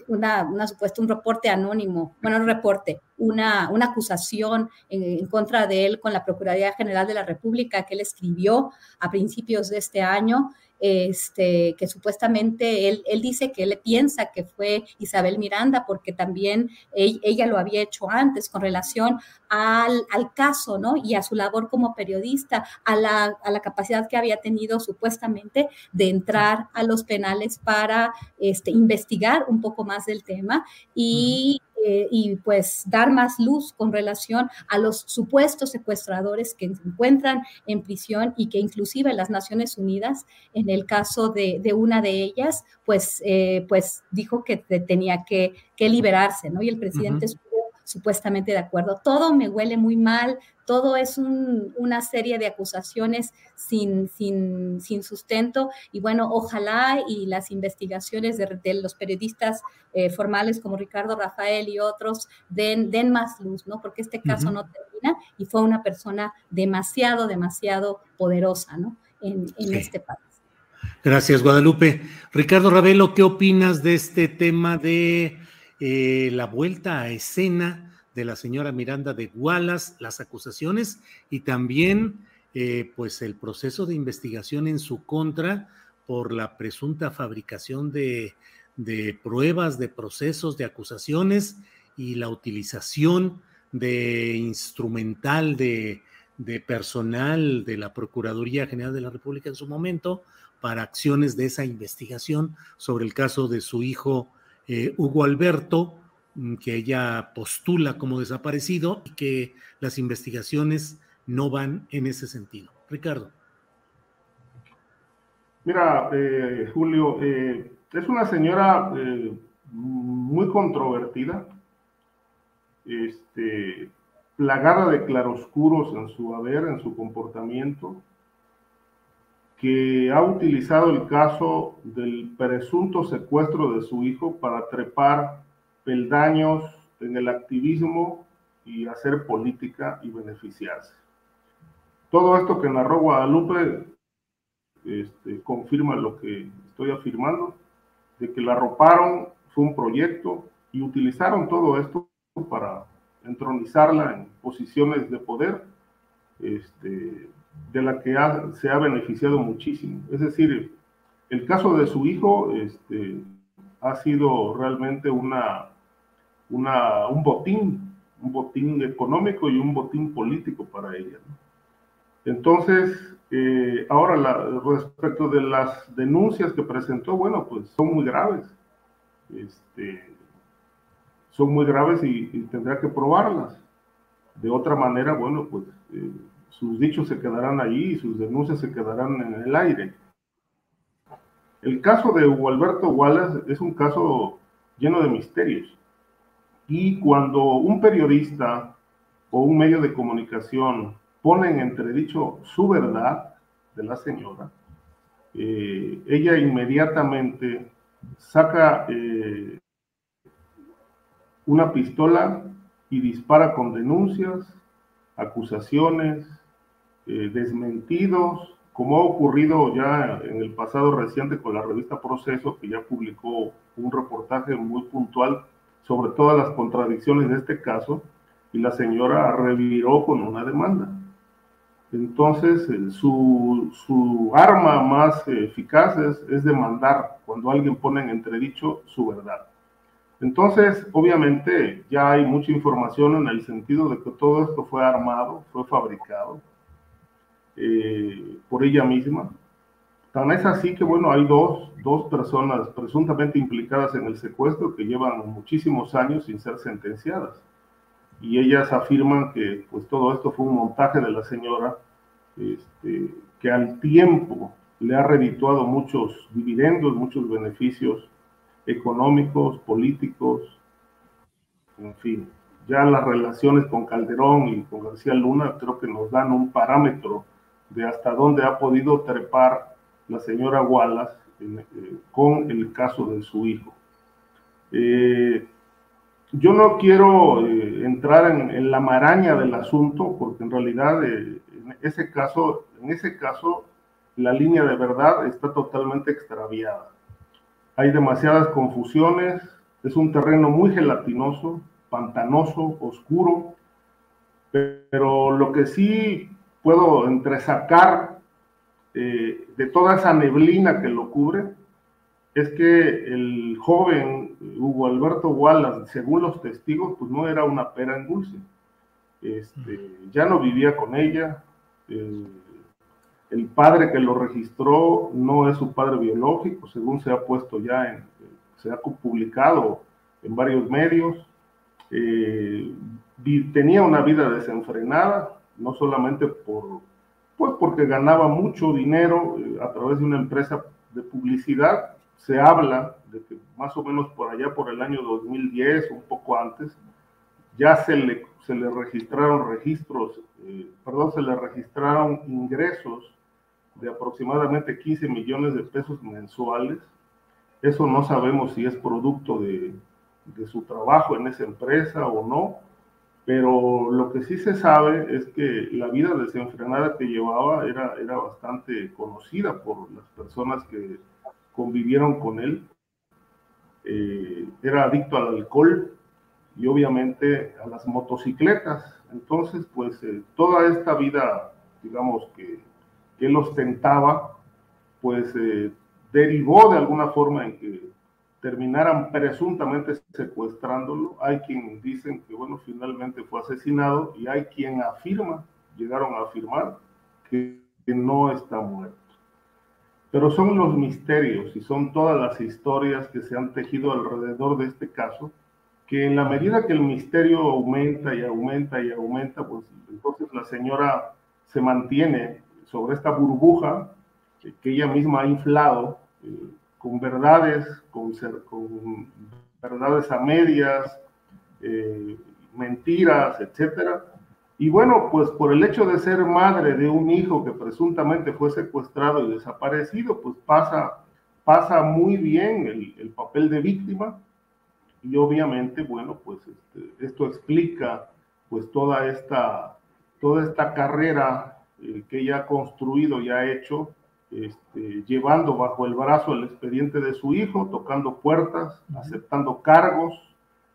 una, una, supuesta, un reporte anónimo, bueno, un reporte, una, una acusación en, contra de él con la Procuraduría General de la República que él escribió a principios de este año este, que supuestamente él, él, dice que él piensa que fue Isabel Miranda porque también ella, lo había hecho antes con relación al, al, caso, ¿no? Y a su labor como periodista, a la, a la, capacidad que había tenido supuestamente de entrar a los penales para este, investigar un poco más del tema y eh, y pues dar más luz con relación a los supuestos secuestradores que se encuentran en prisión y que inclusive las Naciones Unidas, en el caso de, de una de ellas, pues, eh, pues dijo que tenía que, que, liberarse, ¿no? Y el presidente supuestamente de acuerdo. Todo me huele muy mal, todo es una serie de acusaciones sin, sin, sin, sustento y bueno, ojalá y las investigaciones de, los periodistas eh, formales como Ricardo Rafael y otros den, den más luz, ¿no? Porque este caso no termina y fue una persona demasiado, demasiado poderosa, ¿no? En, este país. Gracias, Guadalupe. Ricardo Ravelo, ¿qué opinas de este tema de eh, la vuelta a escena de la señora Miranda de Wallace, las acusaciones y también eh, pues el proceso de investigación en su contra por la presunta fabricación de, pruebas, de procesos, de acusaciones y la utilización de instrumental, de personal de la Procuraduría General de la República en su momento para acciones de esa investigación sobre el caso de su hijo eh, Hugo Alberto, mm, que ella postula como desaparecido y que las investigaciones no van en ese sentido. Ricardo. Mira, eh, Julio, eh, es una señora muy controvertida, este, plagada de claroscuros en su haber, en su comportamiento, que ha utilizado el caso del presunto secuestro de su hijo para trepar peldaños en el activismo y hacer política y beneficiarse. Todo esto que narró Guadalupe este, confirma lo que estoy afirmando, de que la arroparon, fue un proyecto y utilizaron todo esto para entronizarla en posiciones de poder, este, de la que se ha beneficiado muchísimo. Es decir, el caso de su hijo este, ha sido realmente una, una, un botín, un botín económico y un botín político para ella. Entonces, eh, ahora respecto de las denuncias que presentó, bueno, pues son muy graves. Este, son muy graves y, tendrá que probarlas. De otra manera, bueno, pues eh, sus dichos se quedarán ahí y sus denuncias se quedarán en el aire. El caso de Alberto Wallace es un caso lleno de misterios. Y cuando un periodista o un medio de comunicación pone en entredicho su verdad de la señora, eh, ella inmediatamente saca eh, una pistola y dispara con denuncias, acusaciones, eh, desmentidos, como ha ocurrido ya en el pasado reciente con la revista Proceso, que ya publicó un reportaje muy puntual sobre todas las contradicciones de este caso, y la señora reviró con una demanda. Entonces, eh, su, su, arma más eficaz es, es demandar cuando alguien pone en entredicho su verdad. Entonces, obviamente, ya hay mucha información en el sentido de que todo esto fue armado, fue fabricado, eh, por ella misma. Tan es así que, bueno, hay dos, dos personas presuntamente implicadas en el secuestro que llevan muchísimos años sin ser sentenciadas. Y ellas afirman que pues todo esto fue un montaje de la señora este, que al tiempo le ha redituado muchos dividendos, muchos beneficios económicos, políticos, en fin. Ya las relaciones con Calderón y con García Luna creo que nos dan un parámetro de hasta dónde ha podido trepar la señora Wallace eh, con el caso de su hijo. Eh, yo no quiero eh, entrar en, la maraña del asunto, porque en realidad ese caso, en ese caso, la línea de verdad está totalmente extraviada. Hay demasiadas confusiones, es un terreno muy gelatinoso, pantanoso, oscuro, pero lo que sí puedo entresacar eh, de toda esa neblina que lo cubre, es que el joven Hugo Alberto Wallace, según los testigos, pues no era una pera en dulce. Este, ya no vivía con ella. el padre que lo registró no es su padre biológico, según se ha puesto ya en, se ha publicado en varios medios. Eh, tenía una vida desenfrenada, no solamente por, pues porque ganaba mucho dinero eh, a través de una empresa de publicidad. Se habla de que más o menos por allá, por el año 2010, un poco antes, ya se le, se le registraron registros, eh, perdón, se le registraron ingresos de aproximadamente 15 millones de pesos mensuales. Eso no sabemos si es producto de, de su trabajo en esa empresa o no, pero lo que sí se sabe es que la vida desenfrenada que llevaba era, era bastante conocida por las personas que convivieron con él. Eh, era adicto al alcohol y obviamente a las motocicletas. Entonces, pues eh, toda esta vida, digamos, que, él ostentaba, pues eh, derivó de alguna forma en que terminaran presuntamente secuestrándolo. Hay quien dicen que, bueno, finalmente fue asesinado y hay quien afirma, llegaron a afirmar, que, que no está muerto. Pero son los misterios y son todas las historias que se han tejido alrededor de este caso, que en la medida que el misterio aumenta y aumenta y aumenta, pues entonces la señora se mantiene sobre esta burbuja que ella misma ha inflado eh, con verdades, con, con, verdades a medias, eh, mentiras, etcétera. Y bueno, pues por el hecho de ser madre de un hijo que presuntamente fue secuestrado y desaparecido, pues pasa, pasa muy bien el, el papel de víctima y obviamente, bueno, pues este, esto explica pues toda esta, toda esta carrera eh, que ella ha construido y ha hecho este, llevando bajo el brazo el expediente de su hijo, tocando puertas, aceptando cargos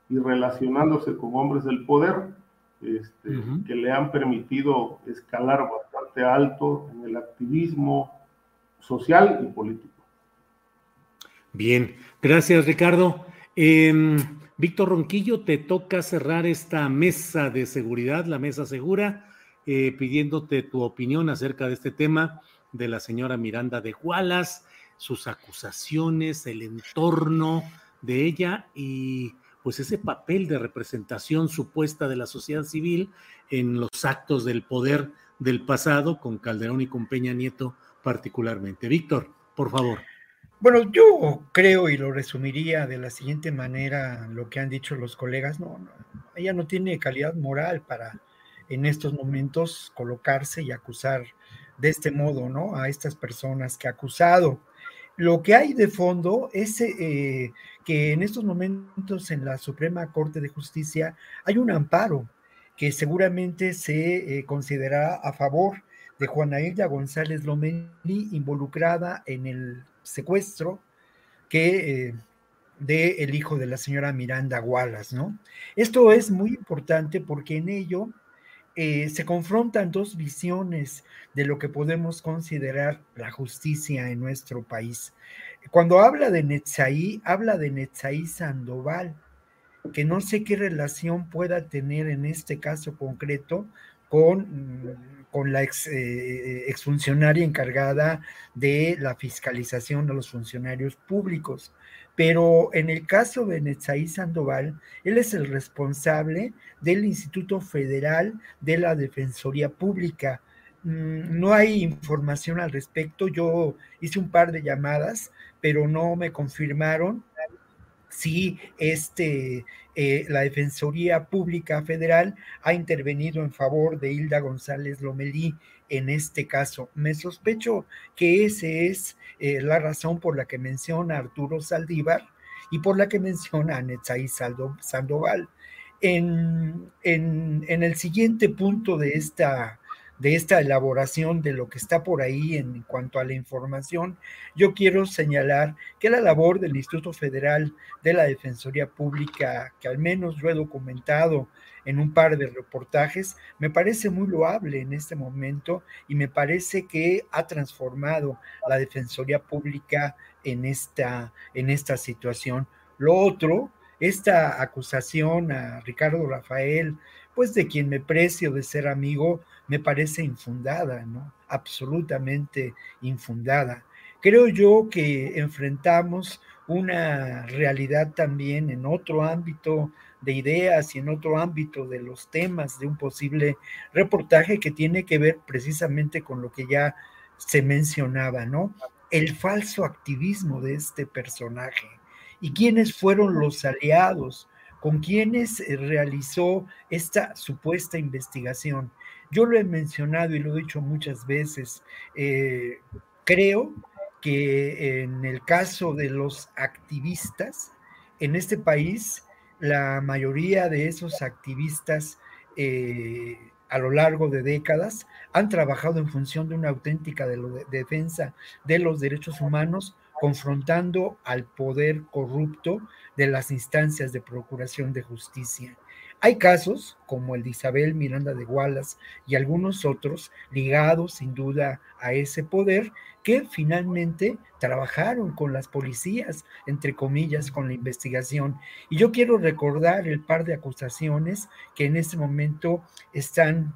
y relacionándose con hombres del poder este, que le han permitido escalar bastante alto en el activismo social y político. Bien, gracias Ricardo. Em, Víctor Ronquillo, te toca cerrar esta mesa de seguridad, la mesa segura, eh, pidiéndote tu opinión acerca de este tema de la señora Miranda de Wallace, sus acusaciones, el entorno de ella y pues ese papel de representación supuesta de la sociedad civil en los actos del poder del pasado con Calderón y con Peña Nieto particularmente. Víctor, por favor. Bueno, yo creo y lo resumiría de la siguiente manera lo que han dicho los colegas. No, no, ella no tiene calidad moral para en estos momentos colocarse y acusar de este modo, ¿no? A estas personas que ha acusado. Lo que hay de fondo es eh, que en estos momentos en la Suprema Corte de Justicia hay un amparo que seguramente se eh, considerará a favor de Juana Hilda González Lomeli involucrada en el secuestro que eh, de el hijo de la señora Miranda Wallace, ¿no? Esto es muy importante porque en ello eh, se confrontan dos visiones de lo que podemos considerar la justicia en nuestro país. Cuando habla de Netzaí, habla de Netzaí Sandoval, que no sé qué relación pueda tener en este caso concreto con, con la ex, eh, exfuncionaria encargada de la fiscalización de los funcionarios públicos. Pero en el caso de Netzaí Sandoval, él es el responsable del Instituto Federal de la Defensoría Pública. Mm, no hay información al respecto. Yo hice un par de llamadas, pero no me confirmaron si este, eh, la Defensoría Pública Federal ha intervenido en favor de Hilda González Lomelí en este caso. Me sospecho que esa es eh, la razón por la que menciona Arturo Saldívar y por la que menciona a Netzaí Sandoval. En, en, en, el siguiente punto de esta, de esta elaboración de lo que está por ahí en cuanto a la información, yo quiero señalar que la labor del Instituto Federal de la Defensoría Pública, que al menos yo he documentado en un par de reportajes, me parece muy loable en este momento y me parece que ha transformado la Defensoría Pública en esta, en esta situación. Lo otro, esta acusación a Ricardo Rafael, pues de quien me precio de ser amigo, me parece infundada, ¿no? Absolutamente infundada. Creo yo que enfrentamos una realidad también en otro ámbito de ideas y en otro ámbito de los temas de un posible reportaje que tiene que ver precisamente con lo que ya se mencionaba, ¿no? El falso activismo de este personaje y quiénes fueron los aliados, con quienes realizó esta supuesta investigación. Yo lo he mencionado y lo he dicho muchas veces. Eh, creo que en el caso de los activistas, en este país la mayoría de esos activistas eh, a lo largo de décadas han trabajado en función de una auténtica defensa de los derechos humanos, confrontando al poder corrupto de las instancias de procuración de justicia. Hay casos como el de Isabel Miranda de Wallace y algunos otros ligados sin duda a ese poder que finalmente trabajaron con las policías, entre comillas, con la investigación. Y yo quiero recordar el par de acusaciones que en este momento están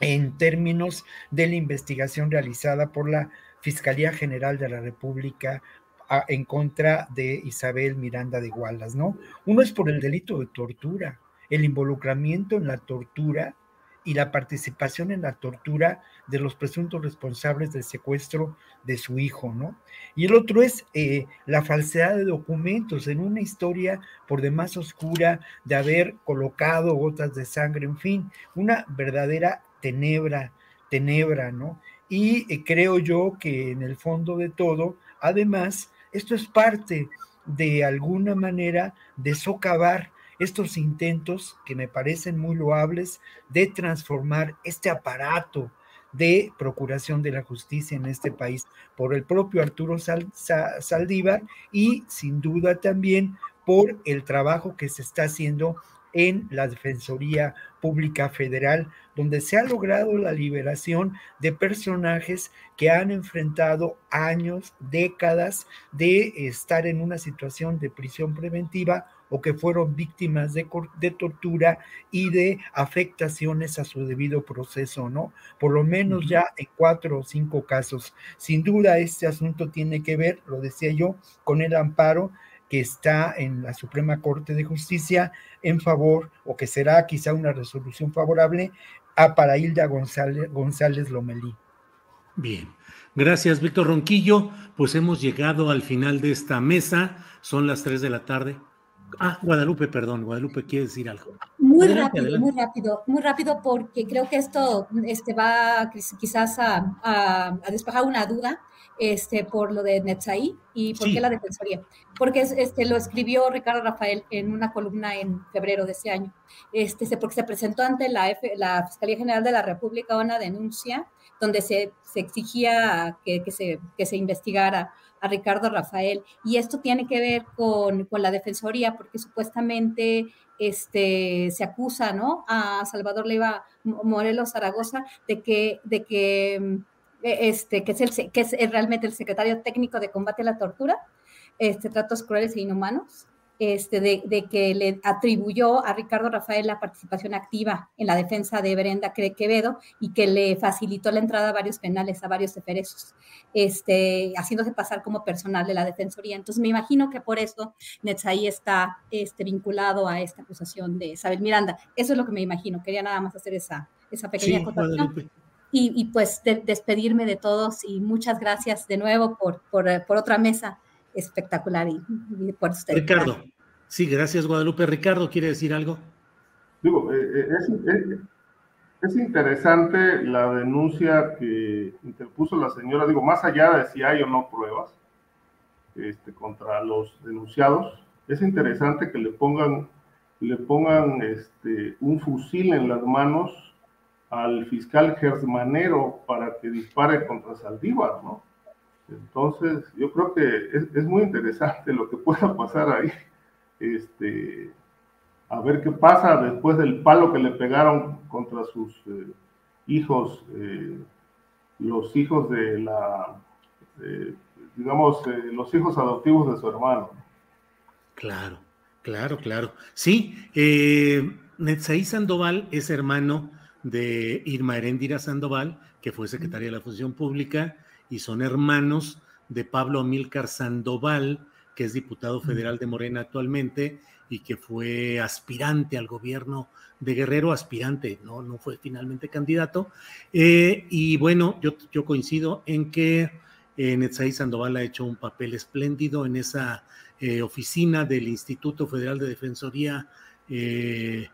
en términos de la investigación realizada por la Fiscalía General de la República en contra de Isabel Miranda de Wallace, ¿no? Uno es por el delito de tortura, el involucramiento en la tortura y la participación en la tortura de los presuntos responsables del secuestro de su hijo, ¿no? Y el otro es eh, la falsedad de documentos en una historia por demás oscura de haber colocado gotas de sangre, en fin, una verdadera tenebra, tenebra, ¿no? Y eh, creo yo que en el fondo de todo, además, esto es parte de alguna manera de socavar estos intentos que me parecen muy loables de transformar este aparato de procuración de la justicia en este país por el propio Arturo Saldívar y sin duda también por el trabajo que se está haciendo en la Defensoría Pública Federal, donde se ha logrado la liberación de personajes que han enfrentado años, décadas de estar en una situación de prisión preventiva o que fueron víctimas de, de, tortura y de afectaciones a su debido proceso, ¿no? Por lo menos ya en cuatro o cinco casos. Sin duda, este asunto tiene que ver, lo decía yo, con el amparo que está en la Suprema Corte de Justicia en favor, o que será quizá una resolución favorable, a Paraílda González, González Lomelí. Bien, gracias Víctor Ronquillo. Pues hemos llegado al final de esta mesa, son las tres de la tarde. Ah, Guadalupe, perdón, Guadalupe quiere decir algo. Muy rápido, muy rápido, muy rápido porque creo que esto este, va quizás a, a, despejar una duda este, por lo de Netzaí y por qué la Defensoría. Porque este, lo escribió Ricardo Rafael en una columna en febrero de ese año, este, porque se presentó ante la, la Fiscalía General de la República una denuncia donde se, se exigía que, que, se, que se investigara a Ricardo Rafael. Y esto tiene que ver con, con la Defensoría, porque supuestamente este, se acusa ¿no? a Salvador Leiva Morelos Zaragoza de que, de que, e, este, que, es el, que es realmente el secretario técnico de combate a la tortura, este, tratos crueles e inhumanos, este, de, que le atribuyó a Ricardo Rafael la participación activa en la defensa de Brenda Quevedo y que le facilitó la entrada a varios penales, a varios eferesos, este, haciéndose pasar como personal de la Defensoría. Entonces me imagino que por eso Netzaí está este, vinculado a esta acusación de Isabel Miranda. Eso es lo que me imagino. Quería nada más hacer esa, esa pequeña acotación. Y, pues despedirme de todos y muchas gracias de nuevo por, por, por otra mesa espectacular y, por usted. Ricardo, sí, gracias Guadalupe. Ricardo, ¿quiere decir algo? Digo, eh, eh, es, es, interesante la denuncia que interpuso la señora, digo, más allá de si hay o no pruebas este, contra los denunciados, es interesante que le pongan, le pongan este, un fusil en las manos al fiscal Gersmanero para que dispare contra Saldívar, ¿no? Entonces, yo creo que es, muy interesante lo que pueda pasar ahí. Este, a ver qué pasa después del palo que le pegaron contra sus eh, hijos, eh, los hijos de la, digamos, eh, los hijos adoptivos de su hermano. Claro, claro, claro. Sí, eh, Sandoval es hermano de Irma Heréndira Sandoval, que fue secretaria de la Función Pública y son hermanos de Pablo Amílcar Sandoval, que es diputado federal de Morena actualmente y que fue aspirante al gobierno de Guerrero, aspirante, no, no fue finalmente candidato. Eh, y bueno, yo, yo coincido en que eh, Netzaí Sandoval ha hecho un papel espléndido en esa eh, oficina del Instituto Federal de Defensoría eh,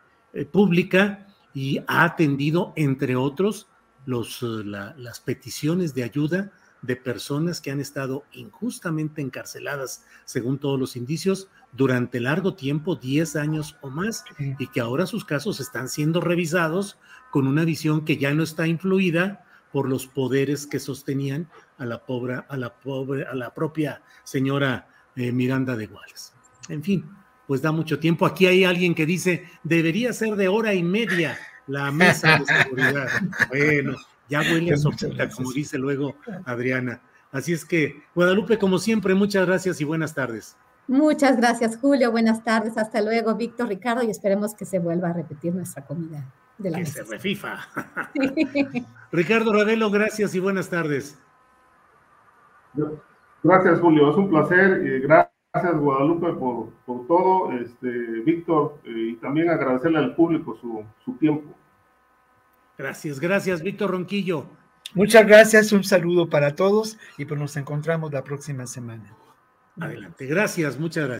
Pública y ha atendido, entre otros, los, las peticiones de ayuda de personas que han estado injustamente encarceladas, según todos los indicios, durante largo tiempo, 10 años o más, y que ahora sus casos están siendo revisados con una visión que ya no está influida por los poderes que sostenían a la pobre, a la pobre, a la propia señora eh, Miranda de Wallace. En fin, pues da mucho tiempo. Aquí hay alguien que dice, debería ser de hora y media la mesa de seguridad. *laughs* Bueno, ya huele a sopita, como dice luego Adriana. Así es que, Guadalupe, como siempre, muchas gracias y buenas tardes. Muchas gracias, Julio. Buenas tardes. Hasta luego, Víctor, Ricardo, y esperemos que se vuelva a repetir nuestra comida de la Que se refifa. *laughs* Ricardo Ravelo, gracias y buenas tardes. Gracias, Julio. Es un placer. y gracias, Guadalupe, por, por todo. Este, Víctor, eh, y también agradecerle al público su, su tiempo. Gracias, gracias, Víctor Ronquillo. Muchas gracias, un saludo para todos y pues nos encontramos la próxima semana. Adelante, gracias, muchas gracias.